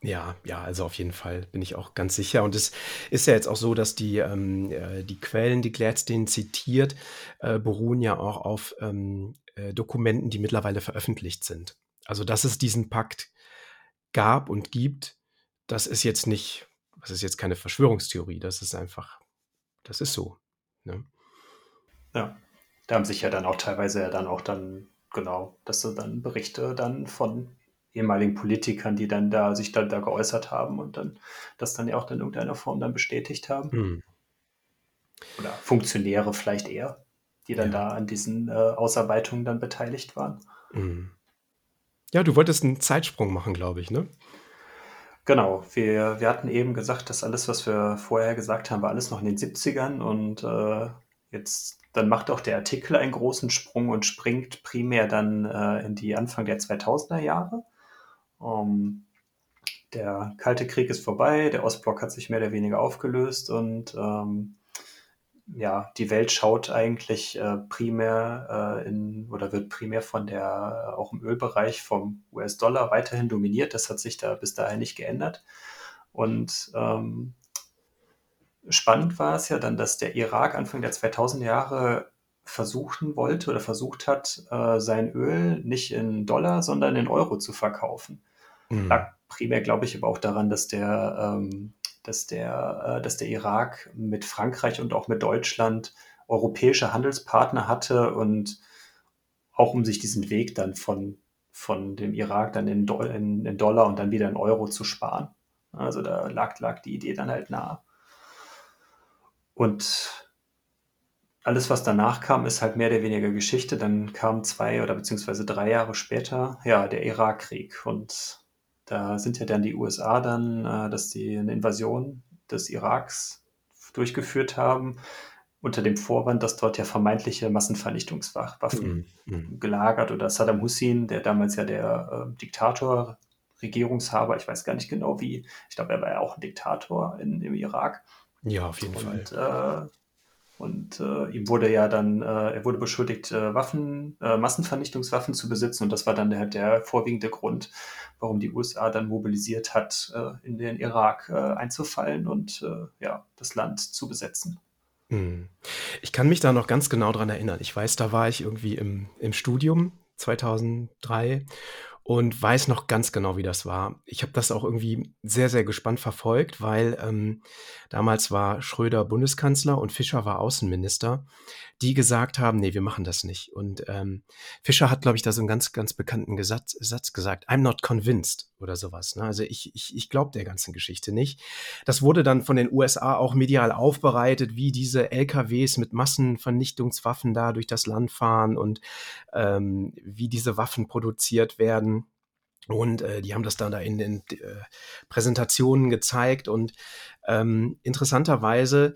Ja, ja, also auf jeden Fall bin ich auch ganz sicher. Und es ist ja jetzt auch so, dass die, ähm, äh, die Quellen, die Gladstein zitiert, äh, beruhen ja auch auf ähm, äh, Dokumenten, die mittlerweile veröffentlicht sind. Also, dass es diesen Pakt gab und gibt, das ist jetzt nicht, das ist jetzt keine Verschwörungstheorie, das ist einfach, das ist so. Ne? Ja, da haben sich ja dann auch teilweise ja dann auch dann, genau, dass so dann Berichte dann von ehemaligen Politikern, die dann da sich dann da geäußert haben und dann das dann ja auch in irgendeiner Form dann bestätigt haben. Mhm. Oder Funktionäre vielleicht eher, die dann Ja. da an diesen äh, Ausarbeitungen dann beteiligt waren. Mhm. Ja, du wolltest einen Zeitsprung machen, glaube ich, ne? Genau, wir, wir hatten eben gesagt, dass alles, was wir vorher gesagt haben, war alles noch in den 70ern und äh, jetzt dann macht auch der Artikel einen großen Sprung und springt primär dann äh, in die Anfang der 2000er Jahre. Um, der Kalte Krieg ist vorbei, der Ostblock hat sich mehr oder weniger aufgelöst und ähm, ja, die Welt schaut eigentlich äh, primär äh, in oder wird primär von der, auch im Ölbereich vom US-Dollar weiterhin dominiert. Das hat sich da bis dahin nicht geändert. Und ähm, spannend war es ja dann, dass der Irak Anfang der 2000er Jahre versuchen wollte oder versucht hat, äh, sein Öl nicht in Dollar, sondern in Euro zu verkaufen. Mhm. Lag primär, glaube ich, aber auch daran, dass der, ähm, dass der, äh, dass der Irak mit Frankreich und auch mit Deutschland europäische Handelspartner hatte und auch um sich diesen Weg dann von, von dem Irak dann in, Do in, in Dollar und dann wieder in Euro zu sparen. Also da lag, lag die Idee dann halt nahe. Und alles, was danach kam, ist halt mehr oder weniger Geschichte. Dann kam zwei oder beziehungsweise drei Jahre später, ja, der Irakkrieg. Und da sind ja dann die USA dann, äh, dass die eine Invasion des Iraks durchgeführt haben, unter dem Vorwand, dass dort ja vermeintliche Massenvernichtungswaffen Mhm. Mhm. gelagert oder Saddam Hussein, der damals ja der äh, Diktator, Regierungshaber, ich weiß gar nicht genau wie, ich glaube, er war ja auch ein Diktator in, im Irak. Ja, auf jeden Fall. Und, äh, und äh, ihm wurde ja dann, äh, er wurde beschuldigt, äh, Waffen, äh, Massenvernichtungswaffen zu besitzen. Und das war dann der, der vorwiegende Grund, warum die USA dann mobilisiert hat, äh, in den Irak einzufallen und ja, das Land zu besetzen. Mhm. Ich kann mich da noch ganz genau dran erinnern. Ich weiß, da war ich irgendwie im, im Studium 2003 und weiß noch ganz genau, wie das war. Ich habe das auch irgendwie sehr, sehr gespannt verfolgt, weil ähm, damals war Schröder Bundeskanzler und Fischer war Außenminister, die gesagt haben, nee, wir machen das nicht. Und ähm, Fischer hat, glaube ich, da so einen ganz, ganz bekannten Gesatz, Satz gesagt, I'm not convinced oder sowas. Ne? Also ich, ich, ich glaube der ganzen Geschichte nicht. Das wurde dann von den USA auch medial aufbereitet, wie diese LKWs mit Massenvernichtungswaffen da durch das Land fahren und ähm, wie diese Waffen produziert werden. Und äh, die haben das dann da in den äh, Präsentationen gezeigt. Und ähm, interessanterweise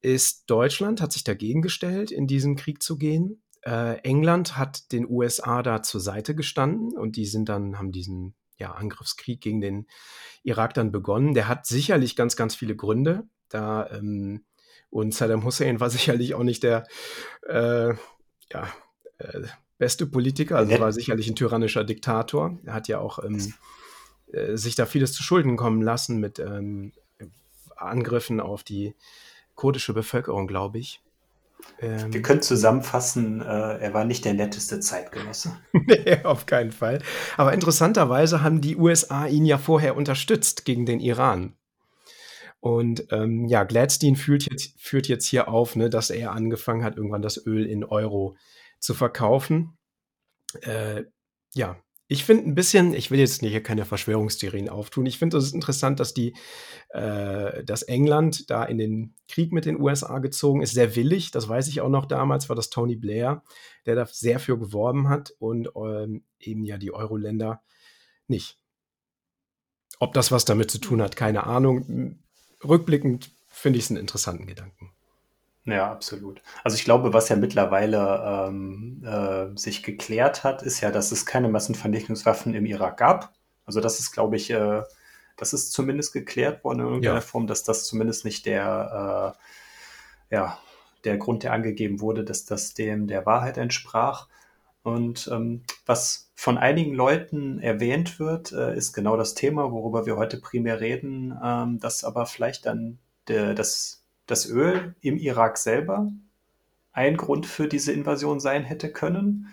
ist Deutschland, hat sich dagegen gestellt, in diesen Krieg zu gehen. Äh, England hat den USA da zur Seite gestanden und die sind dann, haben diesen ja, Angriffskrieg gegen den Irak dann begonnen. Der hat sicherlich ganz, ganz viele Gründe. Da, ähm, und Saddam Hussein war sicherlich auch nicht der, äh, ja, äh, beste Politiker, also war sicherlich ein tyrannischer Diktator. Er hat ja auch ähm, äh, sich da vieles zu Schulden kommen lassen mit ähm, Angriffen auf die kurdische Bevölkerung, glaube ich. Ähm, Wir können zusammenfassen, äh, er war nicht der netteste Zeitgenosse. nee, auf keinen Fall. Aber interessanterweise haben die USA ihn ja vorher unterstützt gegen den Iran. Und ähm, ja, Gladstein führt jetzt, führt jetzt hier auf, ne, dass er angefangen hat, irgendwann das Öl in Euro zu verkaufen. Äh, ja, ich finde ein bisschen, ich will jetzt hier keine Verschwörungstheorien auftun. Ich finde es interessant, dass die, äh, dass England da in den Krieg mit den USA gezogen ist, sehr willig. Das weiß ich auch noch damals, war das Tony Blair, der da sehr für geworben hat und ähm, eben ja die Euro-Länder nicht. Ob das was damit zu tun hat, keine Ahnung. Rückblickend finde ich es einen interessanten Gedanken. Ja, absolut. Also ich glaube, was ja mittlerweile ähm, äh, sich geklärt hat, ist ja, dass es keine Massenvernichtungswaffen im Irak gab. Also das ist, glaube ich, äh, das ist zumindest geklärt worden in irgendeiner ja. Form, dass das zumindest nicht der, äh, ja, der Grund, der angegeben wurde, dass das dem der Wahrheit entsprach. Und ähm, was von einigen Leuten erwähnt wird, äh, ist genau das Thema, worüber wir heute primär reden, ähm, dass aber vielleicht dann der, das das Öl im Irak selber ein Grund für diese Invasion sein hätte können.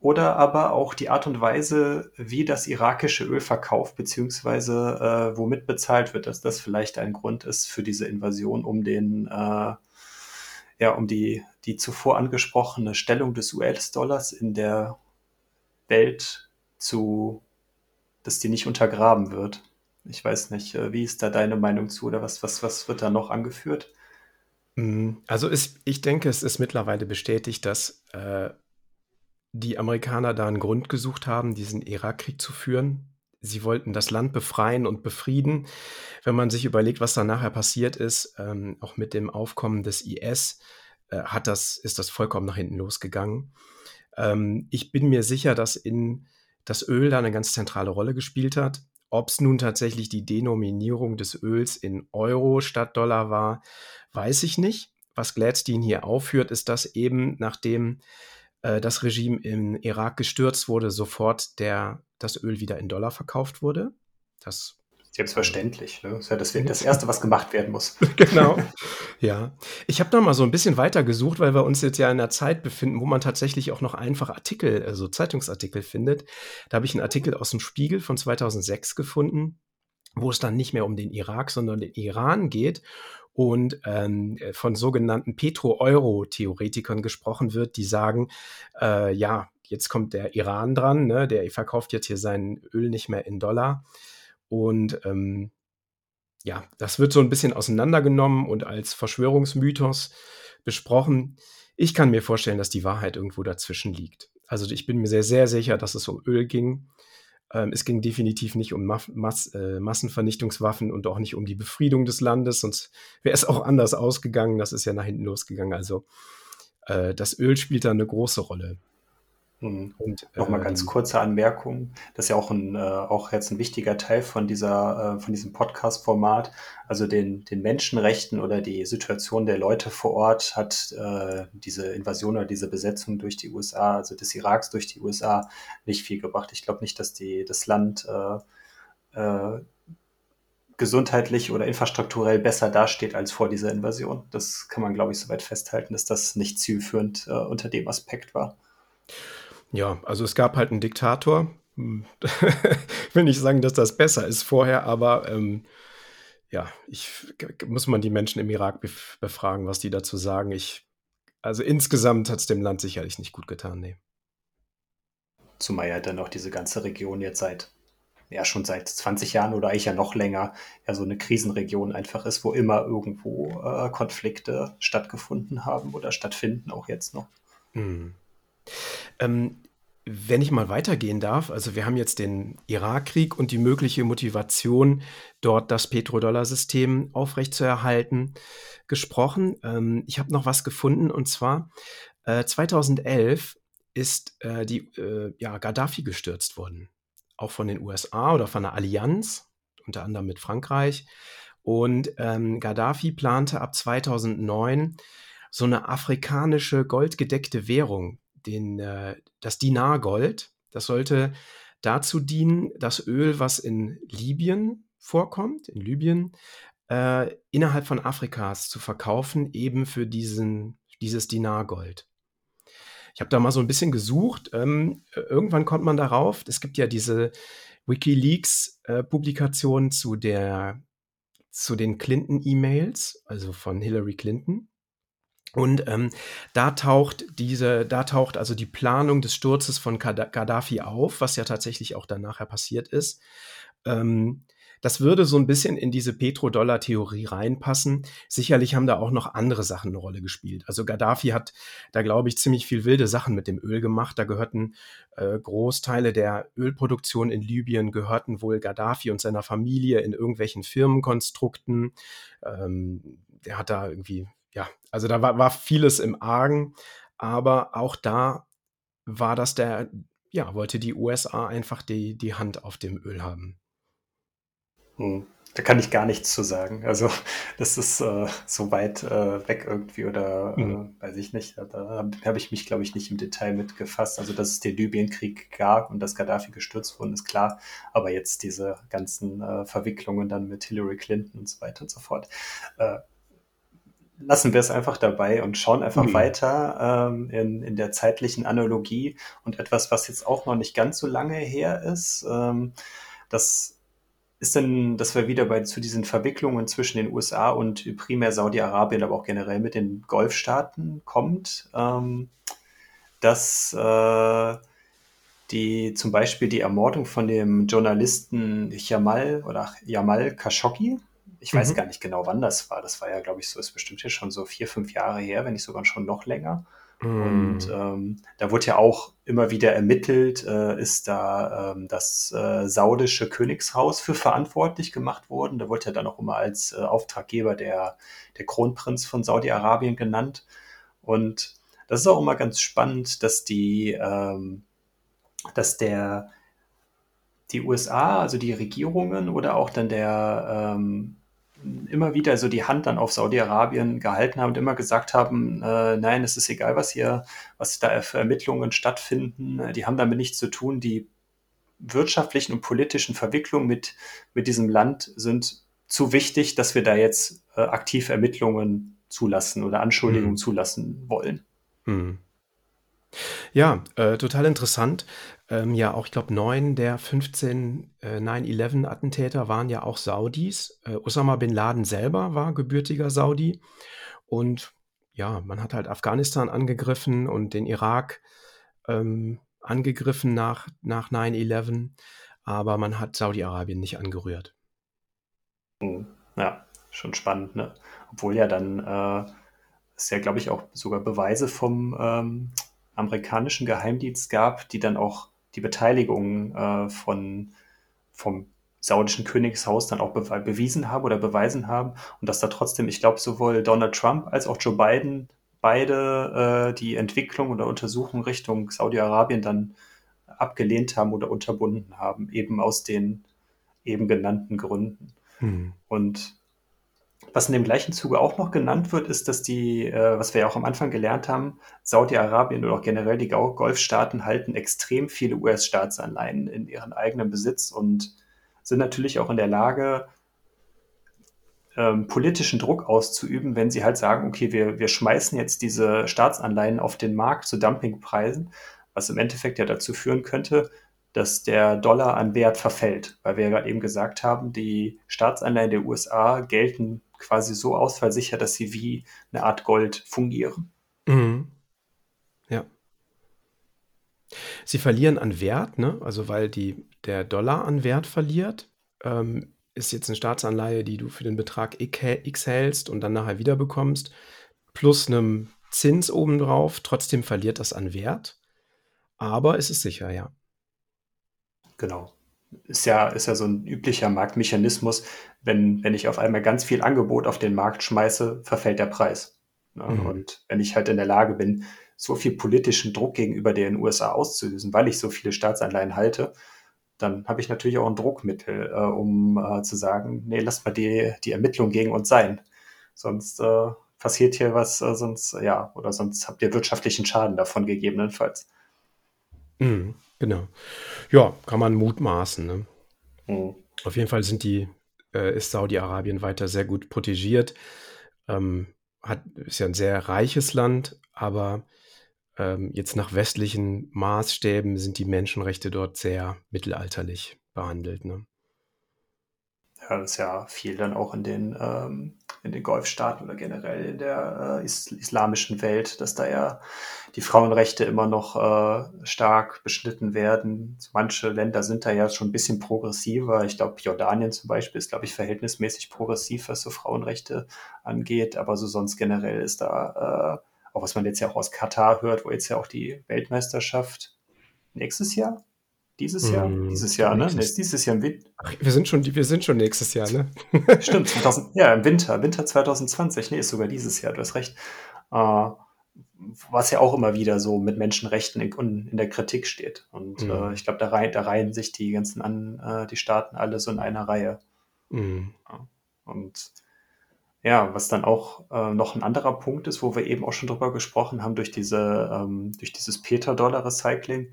Oder aber auch die Art und Weise, wie das irakische Öl verkauft, beziehungsweise äh, womit bezahlt wird, dass das vielleicht ein Grund ist für diese Invasion, um den, äh, ja, um die, die zuvor angesprochene Stellung des US-Dollars in der Welt zu, dass die nicht untergraben wird. Ich weiß nicht, äh, wie ist da deine Meinung zu oder was, was, was wird da noch angeführt? Mm, also ist, ich denke, es ist mittlerweile bestätigt, dass äh, die Amerikaner da einen Grund gesucht haben, diesen Irakkrieg zu führen. Sie wollten das Land befreien und befrieden. Wenn man sich überlegt, was da nachher passiert ist, ähm, auch mit dem Aufkommen des IS, äh, hat das, ist das vollkommen nach hinten losgegangen. Ähm, ich bin mir sicher, dass in das Öl da eine ganz zentrale Rolle gespielt hat. Ob es nun tatsächlich die Denominierung des Öls in Euro statt Dollar war, weiß ich nicht. Was Gladstein hier aufführt, ist, dass eben nachdem äh, das Regime im Irak gestürzt wurde, sofort der, das Öl wieder in Dollar verkauft wurde. Das Selbstverständlich. Ne? Das ist ja das, das Erste, was gemacht werden muss. genau. Ja. Ich habe noch mal so ein bisschen weiter gesucht, weil wir uns jetzt ja in einer Zeit befinden, wo man tatsächlich auch noch einfach Artikel, also Zeitungsartikel findet. Da habe ich einen Artikel aus dem Spiegel von 2006 gefunden, wo es dann nicht mehr um den Irak, sondern den Iran geht und ähm, von sogenannten Petro-Euro-Theoretikern gesprochen wird, die sagen, äh, ja, jetzt kommt der Iran dran, ne? der verkauft jetzt hier sein Öl nicht mehr in Dollar und ähm, ja, das wird so ein bisschen auseinandergenommen und als Verschwörungsmythos besprochen. Ich kann mir vorstellen, dass die Wahrheit irgendwo dazwischen liegt. Also ich bin mir sehr, sehr sicher, dass es um Öl ging. Ähm, es ging definitiv nicht um Mass Mass äh, Massenvernichtungswaffen und auch nicht um die Befriedung des Landes, sonst wäre es auch anders ausgegangen. Das ist ja nach hinten losgegangen. Also äh, das Öl spielt da eine große Rolle. Mhm. Und nochmal ähm, ganz kurze Anmerkung, das ist ja auch, ein, äh, auch jetzt ein wichtiger Teil von dieser, äh, von diesem Podcast-Format. Also den, den Menschenrechten oder die Situation der Leute vor Ort hat äh, diese Invasion oder diese Besetzung durch die USA, also des Iraks durch die USA, nicht viel gebracht. Ich glaube nicht, dass die das Land gesundheitlich oder infrastrukturell besser dasteht als vor dieser Invasion. Das kann man, glaube ich, soweit festhalten, dass das nicht zielführend unter dem Aspekt war. Ja, also es gab halt einen Diktator. Hm, ich will nicht sagen, dass das besser ist vorher, aber ähm, ja, ich muss man die Menschen im Irak bef befragen, was die dazu sagen. Ich, also insgesamt hat es dem Land sicherlich nicht gut getan, nee. Zumal ja dann auch diese ganze Region jetzt seit, ja schon seit 20 Jahren oder eigentlich ja noch länger, ja so eine Krisenregion einfach ist, wo immer irgendwo äh, Konflikte stattgefunden haben oder stattfinden, auch jetzt noch. Hm. Ähm, wenn ich mal weitergehen darf, also wir haben jetzt den Irakkrieg und die mögliche Motivation, dort das Petrodollar-System aufrechtzuerhalten, gesprochen. Ähm, ich habe noch was gefunden und zwar äh, 2011 ist äh, die äh, ja, Gaddafi gestürzt worden, auch von den USA oder von der Allianz, unter anderem mit Frankreich. Und ähm, Gaddafi plante ab 2009 so eine afrikanische goldgedeckte Währung den, äh, das Dinargold. Das sollte dazu dienen, das Öl, was in Libyen vorkommt, in Libyen, äh, innerhalb von Afrikas zu verkaufen, eben für diesen, dieses Dinargold. Ich habe da mal so ein bisschen gesucht. Ähm, irgendwann kommt man darauf. Es gibt ja diese WikiLeaks-Publikation äh, zu zu den Clinton-E-Mails, also von Hillary Clinton. Und ähm, da taucht diese, da taucht also die Planung des Sturzes von Gaddafi auf, was ja tatsächlich auch dann nachher passiert ist. Ähm, das würde so ein bisschen in diese Petrodollar-Theorie reinpassen. Sicherlich haben da auch noch andere Sachen eine Rolle gespielt. Also Gaddafi hat da, glaube ich, ziemlich viel wilde Sachen mit dem Öl gemacht. Da gehörten äh, Großteile der Ölproduktion in Libyen gehörten wohl Gaddafi und seiner Familie in irgendwelchen Firmenkonstrukten. Ähm, der hat da irgendwie ja, also da war, war vieles im Argen, aber auch da war das der, ja, wollte die USA einfach die, die Hand auf dem Öl haben. Hm. Da kann ich gar nichts zu sagen. Also das ist äh, so weit äh, weg irgendwie oder äh, mhm. weiß ich nicht. Da habe hab ich mich, glaube ich, nicht im Detail mitgefasst. Also dass es den Libyenkrieg gab und dass Gaddafi gestürzt wurde, ist klar. Aber jetzt diese ganzen äh, Verwicklungen dann mit Hillary Clinton und so weiter und so fort, äh, lassen wir es einfach dabei und schauen einfach mhm. weiter ähm, in, in der zeitlichen Analogie und etwas, was jetzt auch noch nicht ganz so lange her ist. Ähm, das ist dann, dass wir wieder bei zu diesen Verwicklungen zwischen den USA und primär Saudi-Arabien, aber auch generell mit den Golfstaaten kommt, ähm, dass äh, die zum Beispiel die Ermordung von dem Journalisten Jamal oder Jamal Khashoggi, ich weiß mhm. gar nicht genau, wann das war. Das war ja, glaube ich, so, ist bestimmt jetzt schon so vier, fünf Jahre her, wenn nicht sogar schon noch länger. Mhm. Und ähm, da wurde ja auch immer wieder ermittelt, äh, ist da ähm, das äh, saudische Königshaus für verantwortlich gemacht worden. Da wurde ja dann auch immer als äh, Auftraggeber der, der Kronprinz von Saudi-Arabien genannt. Und das ist auch immer ganz spannend, dass die, ähm, dass der, die USA, also die Regierungen oder auch dann der ähm, immer wieder so die Hand dann auf Saudi-Arabien gehalten haben und immer gesagt haben, äh, nein, es ist egal, was hier, was da für Ermittlungen stattfinden, die haben damit nichts zu tun, die wirtschaftlichen und politischen Verwicklungen mit, mit diesem Land sind zu wichtig, dass wir da jetzt äh, aktiv Ermittlungen zulassen oder Anschuldigungen mhm. zulassen wollen. Mhm. Ja, äh, total interessant. Ähm, ja, auch ich glaube, neun der 15 äh, 9-11-Attentäter waren ja auch Saudis. Äh, Osama bin Laden selber war gebürtiger Saudi. Und ja, man hat halt Afghanistan angegriffen und den Irak ähm, angegriffen nach, nach 9-11, aber man hat Saudi-Arabien nicht angerührt. Ja, schon spannend, ne? Obwohl ja dann äh, es ja, glaube ich, auch sogar Beweise vom ähm, amerikanischen Geheimdienst gab, die dann auch die Beteiligung äh, von, vom saudischen Königshaus dann auch be bewiesen haben oder beweisen haben und dass da trotzdem, ich glaube, sowohl Donald Trump als auch Joe Biden beide äh, die Entwicklung oder Untersuchung Richtung Saudi-Arabien dann abgelehnt haben oder unterbunden haben, eben aus den eben genannten Gründen. Hm. Und was in dem gleichen Zuge auch noch genannt wird, ist, dass die, äh, was wir ja auch am Anfang gelernt haben, Saudi-Arabien oder auch generell die Golfstaaten halten extrem viele US-Staatsanleihen in ihren eigenen Besitz und sind natürlich auch in der Lage, ähm, politischen Druck auszuüben, wenn sie halt sagen, okay, wir, wir schmeißen jetzt diese Staatsanleihen auf den Markt zu Dumpingpreisen, was im Endeffekt ja dazu führen könnte, dass der Dollar an Wert verfällt, weil wir ja gerade eben gesagt haben, die Staatsanleihen der USA gelten quasi so ausfallsicher, dass sie wie eine Art Gold fungieren. Mhm. Ja. Sie verlieren an Wert, ne? also weil die, der Dollar an Wert verliert. Ähm, ist jetzt eine Staatsanleihe, die du für den Betrag X hältst und dann nachher wieder bekommst, plus einem Zins obendrauf. Trotzdem verliert das an Wert. Aber es ist sicher, ja. Genau ist ja, ist ja so ein üblicher Marktmechanismus. Wenn, wenn ich auf einmal ganz viel Angebot auf den Markt schmeiße, verfällt der Preis. Ne? Mhm. Und wenn ich halt in der Lage bin, so viel politischen Druck gegenüber den USA auszulösen, weil ich so viele Staatsanleihen halte, dann habe ich natürlich auch ein Druckmittel, äh, um äh, zu sagen, nee, lass mal die, die Ermittlung gegen uns sein. Sonst äh, passiert hier was, äh, sonst, ja, oder sonst habt ihr wirtschaftlichen Schaden davon gegebenenfalls. Mhm. Genau. Ja, kann man mutmaßen. Ne? Mhm. Auf jeden Fall sind die, äh, ist Saudi-Arabien weiter sehr gut protegiert. Ähm, hat, ist ja ein sehr reiches Land, aber ähm, jetzt nach westlichen Maßstäben sind die Menschenrechte dort sehr mittelalterlich behandelt. Ne? Ja, das ist ja viel dann auch in den, ähm, in den Golfstaaten oder generell in der äh, is islamischen Welt, dass da ja die Frauenrechte immer noch äh, stark beschnitten werden. Manche Länder sind da ja schon ein bisschen progressiver. Ich glaube, Jordanien zum Beispiel ist, glaube ich, verhältnismäßig progressiv, was so Frauenrechte angeht. Aber so sonst generell ist da, äh, auch was man jetzt ja auch aus Katar hört, wo jetzt ja auch die Weltmeisterschaft nächstes Jahr dieses Jahr? Hm, dieses Jahr, ne? Nächstes, dieses Jahr im Winter. Wir sind schon, wir sind schon nächstes Jahr, ne? Stimmt, 2000, ja, im Winter, Winter 2020, nee, ist sogar dieses Jahr, du hast recht. Äh, was ja auch immer wieder so mit Menschenrechten in, in der Kritik steht. Und mhm. äh, ich glaube, da, reih, da reihen sich die ganzen an, äh, die Staaten alle so in einer Reihe. Mhm. Und ja, was dann auch äh, noch ein anderer Punkt ist, wo wir eben auch schon drüber gesprochen haben, durch diese, ähm, durch dieses Peter-Dollar-Recycling,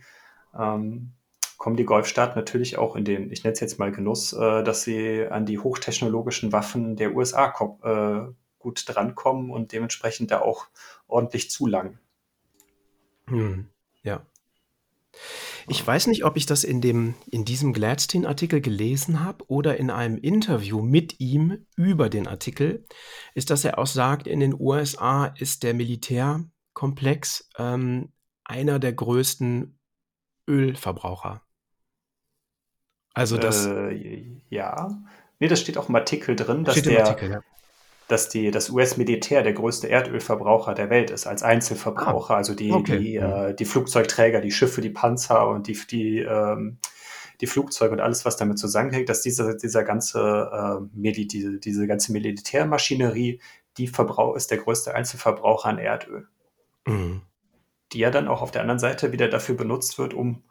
ähm, kommen die Golfstaaten natürlich auch in den, ich nenne es jetzt mal Genuss, äh, dass sie an die hochtechnologischen Waffen der USA äh, gut drankommen und dementsprechend da auch ordentlich zulangen. Hm, ja. Ich weiß nicht, ob ich das in, dem, in diesem Gladstein-Artikel gelesen habe oder in einem Interview mit ihm über den Artikel, ist, dass er auch sagt, in den USA ist der Militärkomplex ähm, einer der größten Ölverbraucher. Also das. Äh, ja, Nee, das steht auch im Artikel drin, dass der, Artikel, ja. dass die, das US-Militär der größte Erdölverbraucher der Welt ist, als Einzelverbraucher. Also die, Ah, okay. die, Mhm. äh, die Flugzeugträger, die Schiffe, die Panzer und die, die, ähm, die Flugzeuge und alles, was damit zusammenhängt, dass dieser, dieser ganze, äh, Mili, diese, diese ganze Militärmaschinerie, die Verbrauch ist der größte Einzelverbraucher an Erdöl, Mhm. die ja dann auch auf der anderen Seite wieder dafür benutzt wird, um,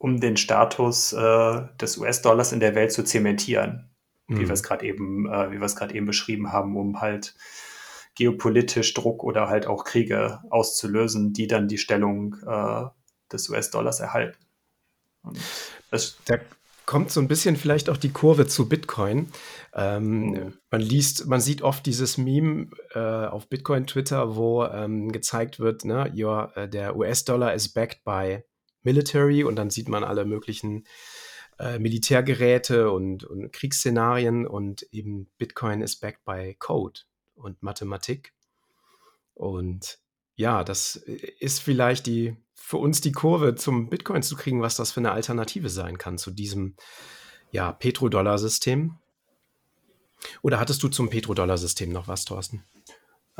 um den Status äh, des US-Dollars in der Welt zu zementieren wie wir Mhm. es gerade eben, äh, wie wir es gerade eben beschrieben haben, um halt geopolitisch Druck oder halt auch Kriege auszulösen, die dann die Stellung äh, des US-Dollars erhalten. Das, Da kommt so ein bisschen vielleicht auch die Kurve zu Bitcoin. Ähm, Mhm. man liest, man sieht oft dieses Meme äh, auf Bitcoin Twitter, wo ähm, gezeigt wird, ne, your, äh, der US-Dollar is backed by military und dann sieht man alle möglichen äh, Militärgeräte und, und Kriegsszenarien und eben Bitcoin is backed by Code und Mathematik. Und ja, das ist vielleicht die für uns die Kurve zum Bitcoin zu kriegen, was das für eine Alternative sein kann zu diesem ja, Petrodollar-System. Oder hattest du zum Petrodollar-System noch was, Thorsten?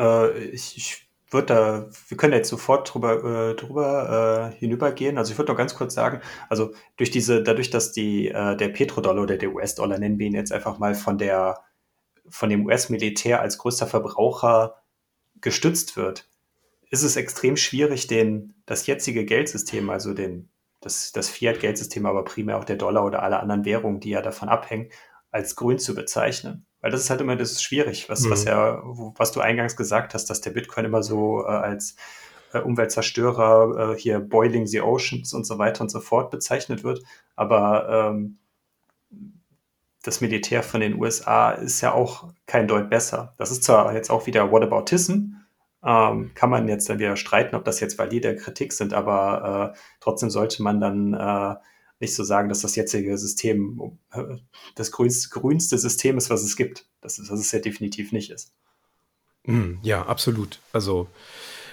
äh, ich, ich würde da, wir können jetzt sofort drüber, äh, drüber äh, hinübergehen. Also ich würde noch ganz kurz sagen, also durch diese, dadurch, dass die, äh, der Petrodollar oder der US-Dollar, nennen wir ihn jetzt einfach mal von der, von dem US-Militär als größter Verbraucher gestützt wird, ist es extrem schwierig, den, das jetzige Geldsystem, also den, das, das Fiat-Geldsystem, aber primär auch der Dollar oder alle anderen Währungen, die ja davon abhängen, als grün zu bezeichnen. Weil das ist halt immer das ist schwierig, was, Mhm. was ja, was du eingangs gesagt hast, dass der Bitcoin immer so äh, als äh, Umweltzerstörer, äh, hier Boiling the Oceans und so weiter und so fort bezeichnet wird. Aber ähm, das Militär von den USA ist ja auch kein Deut besser. Das ist zwar jetzt auch wieder Whataboutism, ähm, kann man jetzt dann wieder streiten, ob das jetzt valide Kritik sind, aber äh, trotzdem sollte man dann äh, nicht so sagen, dass das jetzige System das grünste, System ist, was es gibt. Das ist, was es ja definitiv nicht ist. Mm, Ja, absolut. Also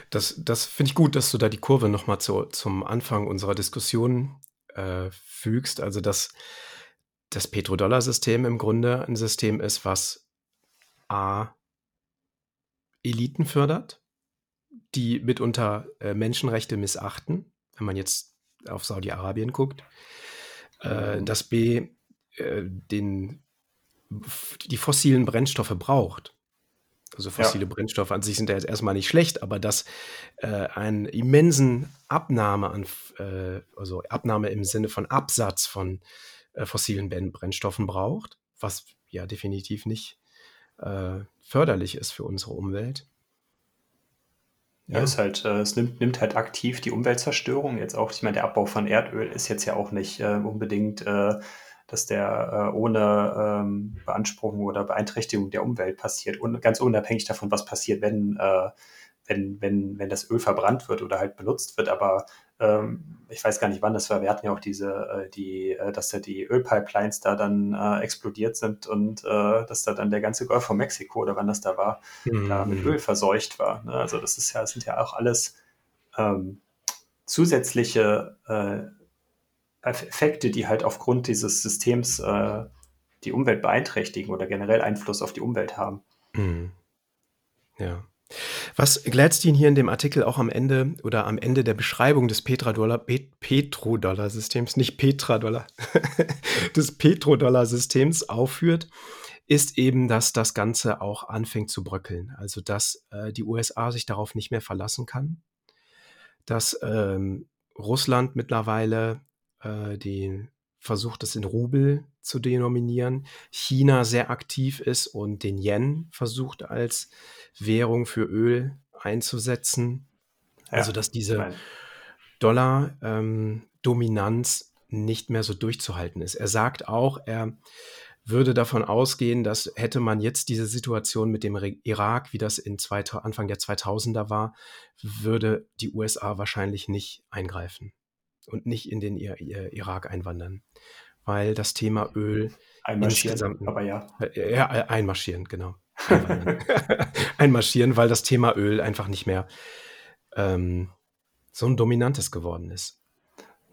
das, das finde ich gut, dass du da die Kurve nochmal zu, zum Anfang unserer Diskussion äh, fügst. Also dass das Petrodollar-System im Grunde ein System ist, was A, Eliten fördert, die mitunter äh, Menschenrechte missachten, wenn man jetzt auf Saudi-Arabien guckt. Äh, Mhm. dass B, äh, den, die fossilen Brennstoffe braucht. Also Ja, fossile Brennstoffe an sich sind ja jetzt erstmal nicht schlecht, aber dass äh, einen immensen Abnahme an, äh, also Abnahme im Sinne von Absatz von äh, fossilen Brennstoffen braucht, was ja definitiv nicht äh, förderlich ist für unsere Umwelt. Ja, ist halt, äh, es nimmt, nimmt halt aktiv die Umweltzerstörung. Jetzt auch, ich meine, der Abbau von Erdöl ist jetzt ja auch nicht äh, unbedingt, äh, dass der äh, ohne ähm, Beanspruchung oder Beeinträchtigung der Umwelt passiert. Und ganz unabhängig davon, was passiert, wenn, äh, wenn, wenn, wenn das Öl verbrannt wird oder halt benutzt wird. Aber ähm, ich weiß gar nicht, wann das war. Wir hatten ja auch diese, äh, die, äh, dass da die Ölpipelines da dann äh, explodiert sind und äh, dass da dann der ganze Golf von Mexiko oder wann das da war, da mit Mhm. Öl verseucht war. Ne? Also das ist ja, das sind ja auch alles ähm, zusätzliche äh, Effekte, die halt aufgrund dieses Systems äh, die Umwelt beeinträchtigen oder generell Einfluss auf die Umwelt haben. Mhm. Ja. Was Gladstein hier in dem Artikel auch am Ende oder am Ende der Beschreibung des Petrodollar, Pet, Petrodollar-Systems, nicht Petradollar, des Petrodollar-Systems aufführt, ist eben, dass das Ganze auch anfängt zu bröckeln. Also, dass äh, die USA sich darauf nicht mehr verlassen kann, dass ähm, Russland mittlerweile äh, den versucht, es in Rubel zu denominieren, China sehr aktiv ist und den Yen versucht als Währung für Öl einzusetzen. Also Ja, dass ich diese Dollar-Dominanz nicht mehr so durchzuhalten ist. Er sagt auch, er würde davon ausgehen, dass hätte man jetzt diese Situation mit dem Irak, wie das in zwei, Anfang der 2000er war, würde die USA wahrscheinlich nicht eingreifen und nicht in den Irak einwandern, weil das Thema Öl einmarschieren, insgesamt aber ja. ja, äh, einmarschieren, genau. Einmarschieren, weil das Thema Öl einfach nicht mehr ähm, so ein dominantes geworden ist.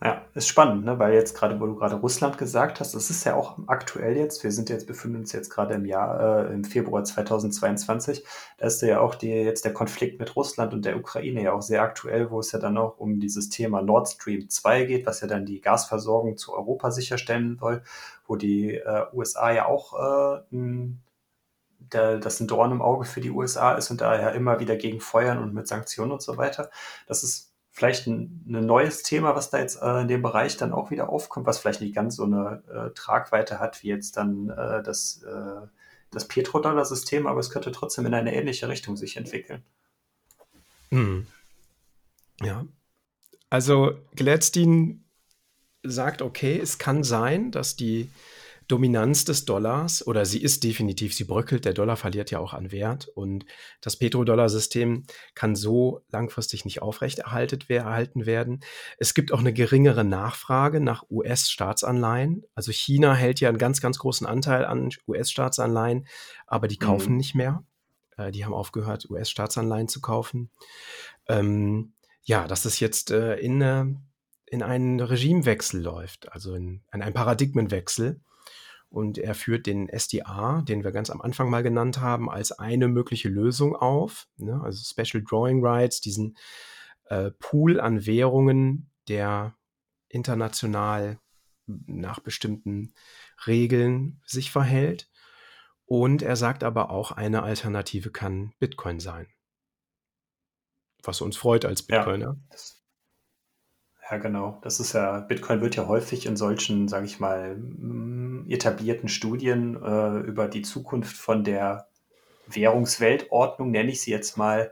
Ja, ist spannend, ne? weil jetzt gerade, wo du gerade Russland gesagt hast, das ist ja auch aktuell jetzt, wir sind jetzt, befinden uns jetzt gerade im Jahr, äh, im Februar 2022, da ist ja auch die, jetzt der Konflikt mit Russland und der Ukraine ja auch sehr aktuell, wo es ja dann auch um dieses Thema Nord Stream 2 geht, was ja dann die Gasversorgung zu Europa sicherstellen soll, wo die äh, USA ja auch äh, ein der, das ein Dorn im Auge für die USA ist und daher immer wieder gegen feuern und mit Sanktionen und so weiter. Das ist vielleicht ein, ein neues Thema, was da jetzt äh, in dem Bereich dann auch wieder aufkommt, was vielleicht nicht ganz so eine äh, Tragweite hat wie jetzt dann äh, das, äh, das Petrodollar-System, aber es könnte trotzdem in eine ähnliche Richtung sich entwickeln. Hm. Ja. Also Gladstein sagt, okay, es kann sein, dass die Dominanz des Dollars oder sie ist definitiv, sie bröckelt, der Dollar verliert ja auch an Wert und das Petrodollar-System kann so langfristig nicht aufrechterhalten werden. Es gibt auch eine geringere Nachfrage nach US-Staatsanleihen. Also China hält ja einen ganz, ganz großen Anteil an US-Staatsanleihen, aber die kaufen mhm. nicht mehr. Äh, die haben aufgehört, US-Staatsanleihen zu kaufen. Ähm, ja, dass es jetzt äh, in, äh, in einen Regimewechsel läuft, also in, in einen Paradigmenwechsel und er führt den SDA, den wir ganz am Anfang mal genannt haben, als eine mögliche Lösung auf. Ne? Also Special Drawing Rights, diesen äh, Pool an Währungen, der international nach bestimmten Regeln sich verhält. Und er sagt aber auch, eine Alternative kann Bitcoin sein. Was uns freut als Bitcoiner. Ja, das, ja, genau. Das ist ja, Bitcoin wird ja häufig in solchen, sage ich mal, mm, etablierten Studien äh, über die Zukunft von der Währungsweltordnung, nenne ich sie jetzt mal,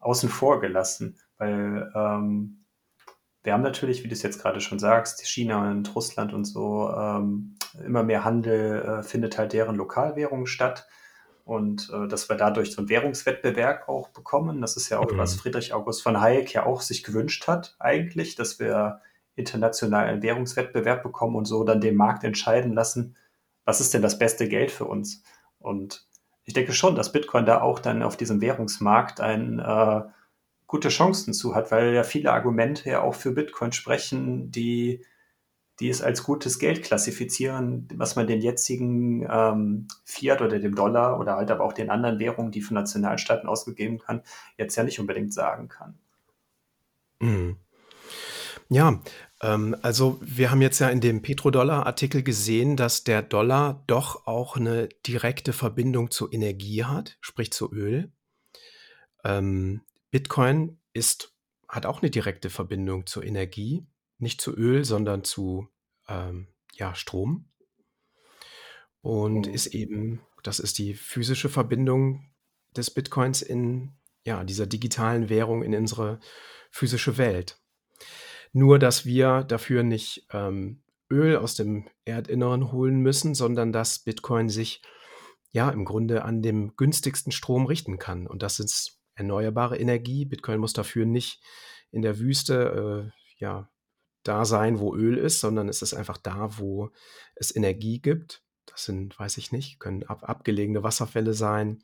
außen vor gelassen. Weil ähm, wir haben natürlich, wie du es jetzt gerade schon sagst, China und Russland und so, ähm, immer mehr Handel äh, findet halt deren Lokalwährungen statt und äh, dass wir dadurch so einen Währungswettbewerb auch bekommen. Das ist ja auch, mhm. was Friedrich August von Hayek ja auch sich gewünscht hat, eigentlich, dass wir international einen Währungswettbewerb bekommen und so dann den Markt entscheiden lassen, was ist denn das beste Geld für uns. Und ich denke schon, dass Bitcoin da auch dann auf diesem Währungsmarkt ein äh, gute Chancen zu hat, weil ja viele Argumente ja auch für Bitcoin sprechen, die die es als gutes Geld klassifizieren, was man den jetzigen ähm, Fiat oder dem Dollar oder halt aber auch den anderen Währungen, die von Nationalstaaten ausgegeben kann, jetzt ja nicht unbedingt sagen kann. Mhm. Ja, ähm, also wir haben jetzt ja in dem Petrodollar-Artikel gesehen, dass der Dollar doch auch eine direkte Verbindung zur Energie hat, sprich zu Öl. Ähm, Bitcoin ist, hat auch eine direkte Verbindung zur Energie nicht zu Öl, sondern zu ähm, ja, Strom. Und mhm. ist eben, das ist die physische Verbindung des Bitcoins in ja, dieser digitalen Währung in unsere physische Welt. Nur, dass wir dafür nicht ähm, Öl aus dem Erdinneren holen müssen, sondern dass Bitcoin sich ja im Grunde an dem günstigsten Strom richten kann. Und das ist erneuerbare Energie. Bitcoin muss dafür nicht in der Wüste äh, ja, da sein, wo Öl ist, sondern es ist einfach da, wo es Energie gibt. Das sind, weiß ich nicht, können ab, abgelegene Wasserfälle sein.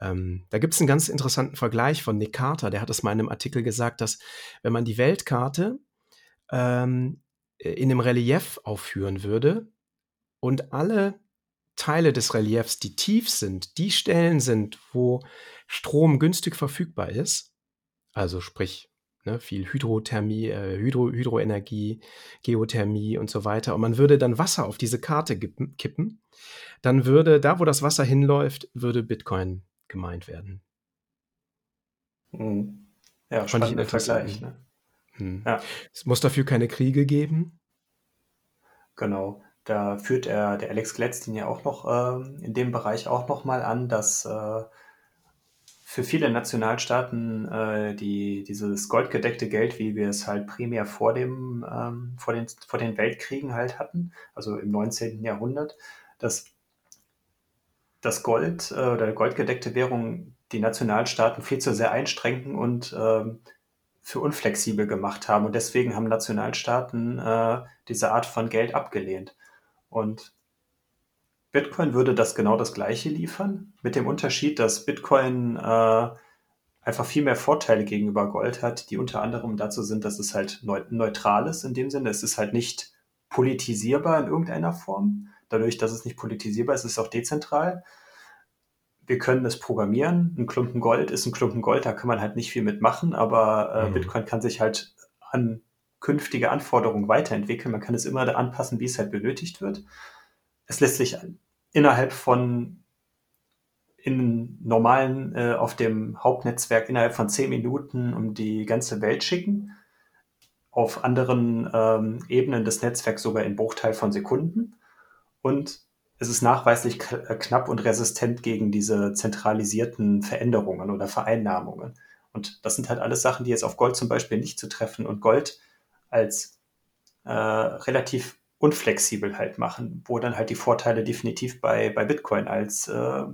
Ähm, da gibt es einen ganz interessanten Vergleich von Nick Carter, der hat es mal in einem Artikel gesagt, dass wenn man die Weltkarte ähm, in einem Relief aufführen würde und alle Teile des Reliefs, die tief sind, die Stellen sind, wo Strom günstig verfügbar ist, also sprich ne, viel Hydrothermie, äh, Hydro, Hydroenergie, Geothermie und so weiter. Und man würde dann Wasser auf diese Karte kippen, dann würde da, wo das Wasser hinläuft, würde Bitcoin gemeint werden. Mhm. Ja, Fand spannender Vergleich. Ne? Hm. Ja. Es muss dafür keine Kriege geben. Genau. Da führt er, der Alex Gladstein ja auch noch äh, in dem Bereich auch noch mal an, dass äh, für viele Nationalstaaten äh, die, dieses goldgedeckte Geld, wie wir es halt primär vor, dem, ähm, vor, den, vor den Weltkriegen halt hatten, also im 19. Jahrhundert, dass das Gold äh, oder goldgedeckte Währung die Nationalstaaten viel zu sehr einschränken und ähm, für unflexibel gemacht haben. Und deswegen haben Nationalstaaten äh, diese Art von Geld abgelehnt. Und Bitcoin würde das genau das Gleiche liefern, mit dem Unterschied, dass Bitcoin äh, einfach viel mehr Vorteile gegenüber Gold hat, die unter anderem dazu sind, dass es halt neutral ist in dem Sinne. Es ist halt nicht politisierbar in irgendeiner Form. Dadurch, dass es nicht politisierbar ist, ist es auch dezentral. Wir können es programmieren. Ein Klumpen Gold ist ein Klumpen Gold, da kann man halt nicht viel mitmachen, aber äh, mhm. Bitcoin kann sich halt an künftige Anforderungen weiterentwickeln. Man kann es immer anpassen, wie es halt benötigt wird. Es lässt sich innerhalb von in normalen äh, auf dem Hauptnetzwerk innerhalb von zehn Minuten um die ganze Welt schicken. Auf anderen ähm, Ebenen des Netzwerks sogar in Bruchteil von Sekunden. Und es ist nachweislich äh, knapp und resistent gegen diese zentralisierten Veränderungen oder Vereinnahmungen. Und das sind halt alles Sachen, die jetzt auf Gold zum Beispiel nicht zu treffen und Gold als äh, relativ unflexibel halt machen, wo dann halt die Vorteile definitiv bei, bei Bitcoin als, äh,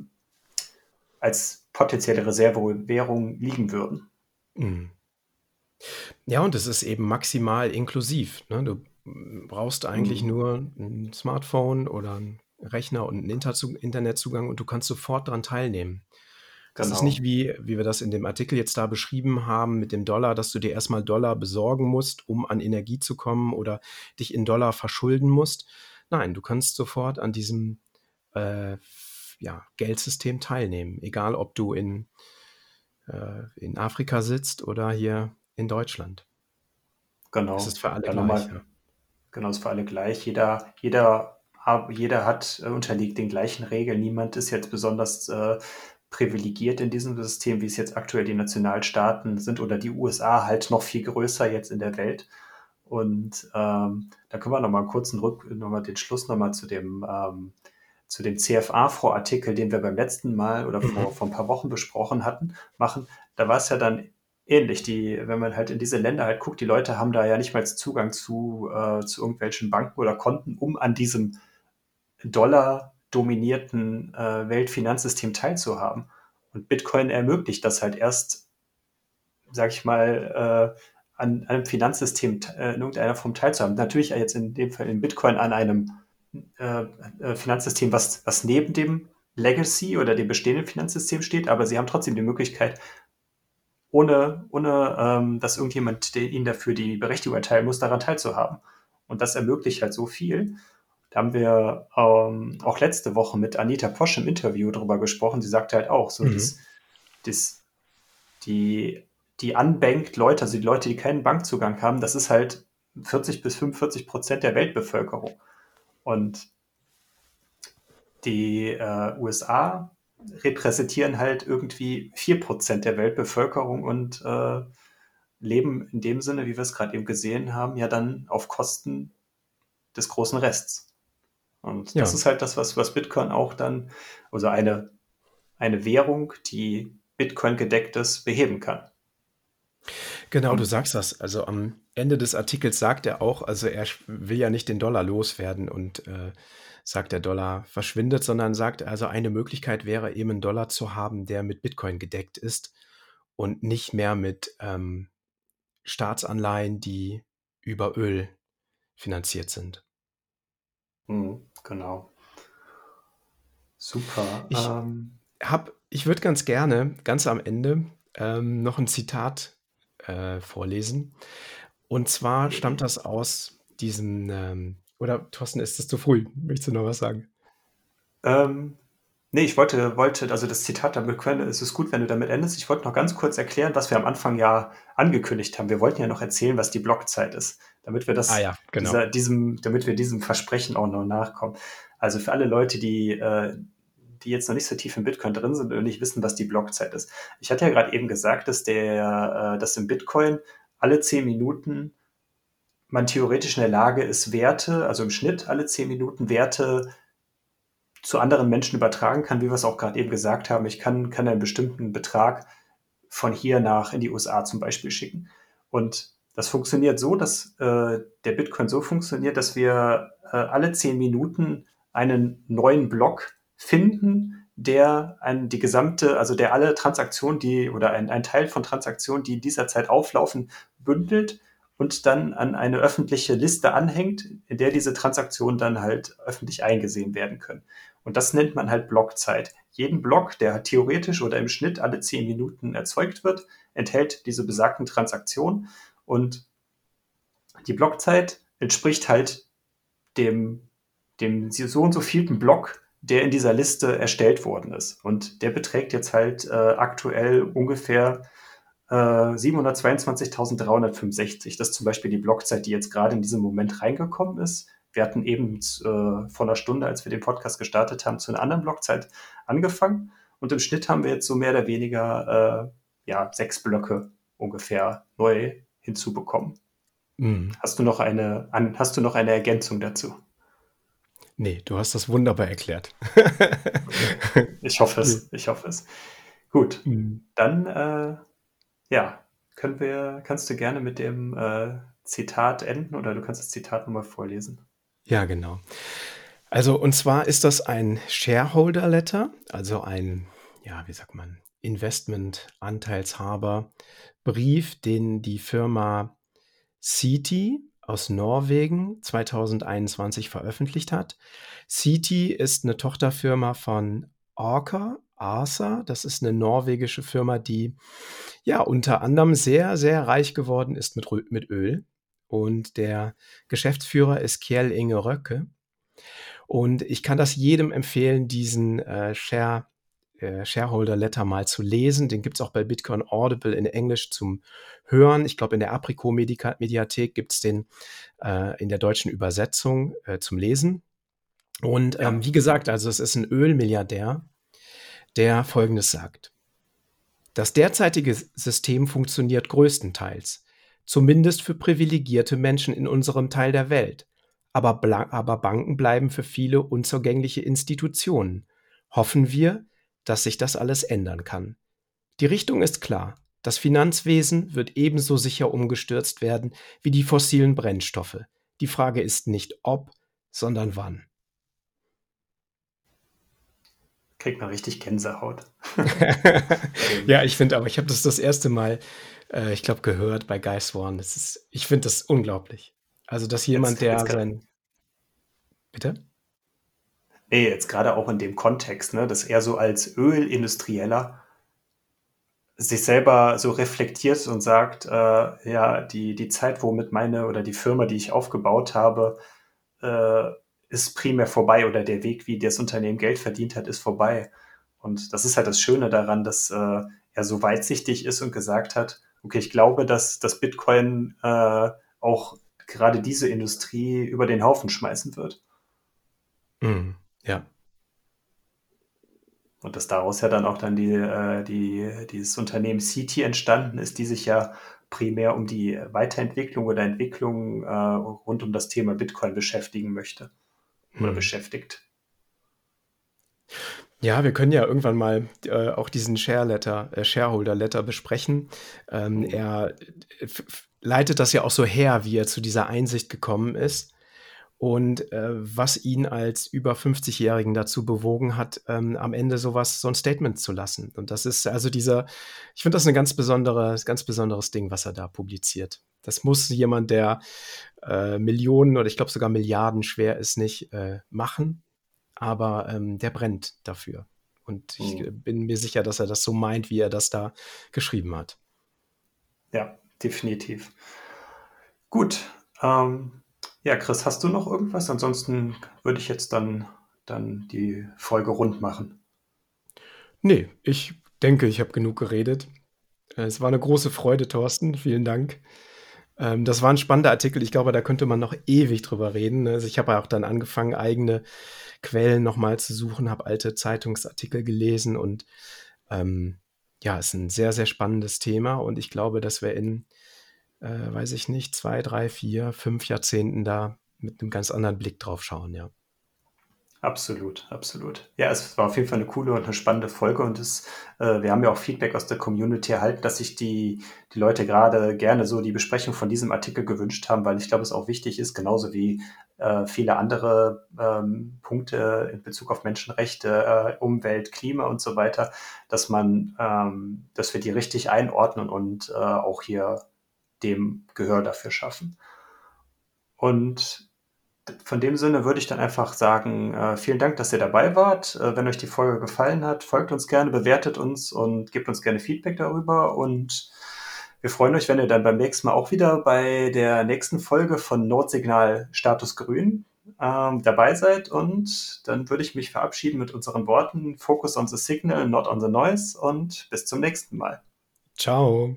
als potenzielle Reservewährung liegen würden. Mhm. Ja, und es ist eben maximal inklusiv. Ne? Du brauchst eigentlich mhm. nur ein Smartphone oder einen Rechner und einen Internetzugang und du kannst sofort daran teilnehmen. Das ist nicht wie, wie wir das in dem Artikel jetzt da beschrieben haben mit dem Dollar, dass du dir erstmal Dollar besorgen musst, um an Energie zu kommen oder dich in Dollar verschulden musst. Nein, du kannst sofort an diesem äh, ja, Geldsystem teilnehmen, egal ob du in, äh, in Afrika sitzt oder hier in Deutschland. Genau. Das ist für alle ja, gleich. Ja. Genau, ist für alle gleich. Jeder, jeder, jeder hat äh, unterliegt den gleichen Regeln. Niemand ist jetzt besonders äh, privilegiert in diesem System, wie es jetzt aktuell die Nationalstaaten sind oder die USA halt noch viel größer jetzt in der Welt. Und ähm, da können wir nochmal kurz einen Rück, noch mal den Schluss nochmal zu dem, ähm, zu dem CFA-Artikel, den wir beim letzten Mal oder vor, mhm. vor ein paar Wochen besprochen hatten, machen. Da war es ja dann ähnlich. Die, wenn man halt in diese Länder halt guckt, die Leute haben da ja nicht mal Zugang zu, äh, zu irgendwelchen Banken oder Konten, um an diesem Dollar dominierten äh, Weltfinanzsystem teilzuhaben. Und Bitcoin ermöglicht das halt erst, sag ich mal, äh, an einem Finanzsystem äh, in irgendeiner Form teilzuhaben. Natürlich jetzt in dem Fall in Bitcoin an einem äh, äh, Finanzsystem, was, was neben dem Legacy oder dem bestehenden Finanzsystem steht, aber sie haben trotzdem die Möglichkeit, ohne, ohne ähm, dass irgendjemand ihnen dafür die Berechtigung erteilen muss, daran teilzuhaben. Und das ermöglicht halt so viel. Da haben wir ähm, auch letzte Woche mit Anita Posch im Interview darüber gesprochen. Sie sagte halt auch, so mhm. dass, dass die, die unbanked Leute, also die Leute, die keinen Bankzugang haben, das ist halt 40 bis 45 Prozent der Weltbevölkerung. Und die äh, USA repräsentieren halt irgendwie 4 Prozent der Weltbevölkerung und äh, leben in dem Sinne, wie wir es gerade eben gesehen haben, ja dann auf Kosten des großen Rests. Und ja. das ist halt das, was, was Bitcoin auch dann, also eine, eine Währung, die Bitcoin gedeckt ist, beheben kann. Genau, du sagst das. Also am Ende des Artikels sagt er auch, also er will ja nicht den Dollar loswerden und äh, sagt, der Dollar verschwindet, sondern sagt, also eine Möglichkeit wäre eben einen Dollar zu haben, der mit Bitcoin gedeckt ist und nicht mehr mit ähm, Staatsanleihen, die über Öl finanziert sind. Mhm, genau. Super. Ich ähm, ich würde ganz gerne, ganz am Ende, ähm, noch ein Zitat äh, vorlesen. Und zwar stammt das aus diesem, ähm, oder Thorsten, ist das zu früh? Möchtest du noch was sagen? Ähm, nee, ich wollte, wollte, also das Zitat damit können, es ist gut, wenn du damit endest. Ich wollte noch ganz kurz erklären, was wir am Anfang ja angekündigt haben. Wir wollten ja noch erzählen, was die Blockzeit ist damit wir das, ah ja, genau. dieser, diesem, damit wir diesem Versprechen auch noch nachkommen. Also für alle Leute, die, äh, die jetzt noch nicht so tief im Bitcoin drin sind und nicht wissen, was die Blockzeit ist. Ich hatte ja gerade eben gesagt, dass der, äh, dass im Bitcoin alle zehn Minuten man theoretisch in der Lage ist, Werte, also im Schnitt alle zehn Minuten Werte zu anderen Menschen übertragen kann, wie wir es auch gerade eben gesagt haben. Ich kann, kann einen bestimmten Betrag von hier nach in die USA zum Beispiel schicken. Und das funktioniert so, dass äh, der Bitcoin so funktioniert, dass wir äh, alle zehn Minuten einen neuen Block finden, der ein, die gesamte, also der alle Transaktionen, die oder ein, ein Teil von Transaktionen, die in dieser Zeit auflaufen, bündelt und dann an eine öffentliche Liste anhängt, in der diese Transaktionen dann halt öffentlich eingesehen werden können. Und das nennt man halt Blockzeit. Jeden Block, der theoretisch oder im Schnitt alle zehn Minuten erzeugt wird, enthält diese besagten Transaktionen. Und die Blockzeit entspricht halt dem, dem so und so vielten Block, der in dieser Liste erstellt worden ist. Und der beträgt jetzt halt äh, aktuell ungefähr äh, 722.365. Das ist zum Beispiel die Blockzeit, die jetzt gerade in diesem Moment reingekommen ist. Wir hatten eben äh, vor einer Stunde, als wir den Podcast gestartet haben, zu einer anderen Blockzeit angefangen. Und im Schnitt haben wir jetzt so mehr oder weniger äh, ja, sechs Blöcke ungefähr neu hinzubekommen. Mhm. Hast, du noch eine, an, hast du noch eine Ergänzung dazu? Nee, du hast das wunderbar erklärt. ich hoffe es, ich hoffe es. Gut, mhm. dann äh, ja, können wir, kannst du gerne mit dem äh, Zitat enden oder du kannst das Zitat nochmal vorlesen. Ja, genau. Also, und zwar ist das ein Shareholder Letter, also ein, ja, wie sagt man, Investment-Anteilshaber Brief, den die Firma Citi aus Norwegen 2021 veröffentlicht hat. Citi ist eine Tochterfirma von Orca, Arsa. Das ist eine norwegische Firma, die ja unter anderem sehr, sehr reich geworden ist mit, mit Öl. Und der Geschäftsführer ist Kjell Inge Röcke. Und ich kann das jedem empfehlen, diesen äh, Share, äh, Shareholder Letter mal zu lesen. Den gibt es auch bei Bitcoin Audible in Englisch zum Hören. Ich glaube, in der Apriko Mediathek gibt es den äh, in der deutschen Übersetzung äh, zum Lesen. Und ähm, wie gesagt, also es ist ein Ölmilliardär, der Folgendes sagt. Das derzeitige System funktioniert größtenteils zumindest für privilegierte Menschen in unserem Teil der Welt. Aber, aber Banken bleiben für viele unzugängliche Institutionen. Hoffen wir, dass sich das alles ändern kann. Die Richtung ist klar. Das Finanzwesen wird ebenso sicher umgestürzt werden wie die fossilen Brennstoffe. Die Frage ist nicht ob, sondern wann. Kriegt man richtig Gänsehaut. ja, ich finde aber, ich habe das das erste Mal äh, ich glaube, gehört bei Guy Swan. Das ist, ich finde das unglaublich. Also, dass jemand, jetzt, der jetzt sein. Bitte? Nee, jetzt gerade auch in dem Kontext, ne, dass er so als Ölindustrieller sich selber so reflektiert und sagt, äh, ja, die, die Zeit, womit meine oder die Firma, die ich aufgebaut habe, äh, ist primär vorbei oder der Weg, wie das Unternehmen Geld verdient hat, ist vorbei. Und das ist halt das Schöne daran, dass äh, er so weitsichtig ist und gesagt hat, okay, ich glaube, dass das Bitcoin äh, auch gerade diese Industrie über den Haufen schmeißen wird. Mm, ja. Und dass daraus ja dann auch dann die, äh, die, dieses Unternehmen CT entstanden ist, die sich ja primär um die Weiterentwicklung oder Entwicklung äh, rund um das Thema Bitcoin beschäftigen möchte oder mm. beschäftigt. Ja, wir können ja irgendwann mal äh, auch diesen Share Letter, äh, Shareholder Letter besprechen. Ähm, mhm. Er äh, leitet das ja auch so her, wie er zu dieser Einsicht gekommen ist und äh, was ihn als über 50-Jährigen dazu bewogen hat, ähm, am Ende sowas, so ein Statement zu lassen. Und das ist also dieser, ich finde das ein ganz besonderes, ganz besonderes Ding, was er da publiziert. Das muss jemand, der äh, Millionen oder ich glaube sogar Milliarden schwer ist, nicht äh, machen aber ähm, der brennt dafür. Und ich mhm. bin mir sicher, dass er das so meint, wie er das da geschrieben hat. Ja, definitiv. Gut. Ähm, ja, Chris, hast du noch irgendwas? Ansonsten würde ich jetzt dann, dann die Folge rund machen. Nee, ich denke, ich habe genug geredet. Es war eine große Freude, Thorsten. Vielen Dank. Ähm, das war ein spannender Artikel. Ich glaube, da könnte man noch ewig drüber reden. Also ich habe auch dann angefangen, eigene Quellen nochmal zu suchen, habe alte Zeitungsartikel gelesen und ähm, ja, ist ein sehr, sehr spannendes Thema und ich glaube, dass wir in, äh, weiß ich nicht, zwei, drei, vier, fünf Jahrzehnten da mit einem ganz anderen Blick drauf schauen, ja. Absolut, absolut. Ja, es war auf jeden Fall eine coole und eine spannende Folge und es, äh, wir haben ja auch Feedback aus der Community erhalten, dass sich die, die Leute gerade gerne so die Besprechung von diesem Artikel gewünscht haben, weil ich glaube, es auch wichtig ist, genauso wie äh, viele andere ähm, Punkte in Bezug auf Menschenrechte, äh, Umwelt, Klima und so weiter, dass man, ähm, dass wir die richtig einordnen und äh, auch hier dem Gehör dafür schaffen. Und von dem Sinne würde ich dann einfach sagen, äh, vielen Dank, dass ihr dabei wart. Äh, wenn euch die Folge gefallen hat, folgt uns gerne, bewertet uns und gebt uns gerne Feedback darüber. Und wir freuen euch, wenn ihr dann beim nächsten Mal auch wieder bei der nächsten Folge von Notsignal Status Grün ähm, dabei seid. Und dann würde ich mich verabschieden mit unseren Worten Focus on the Signal, not on the Noise. Und bis zum nächsten Mal. Ciao.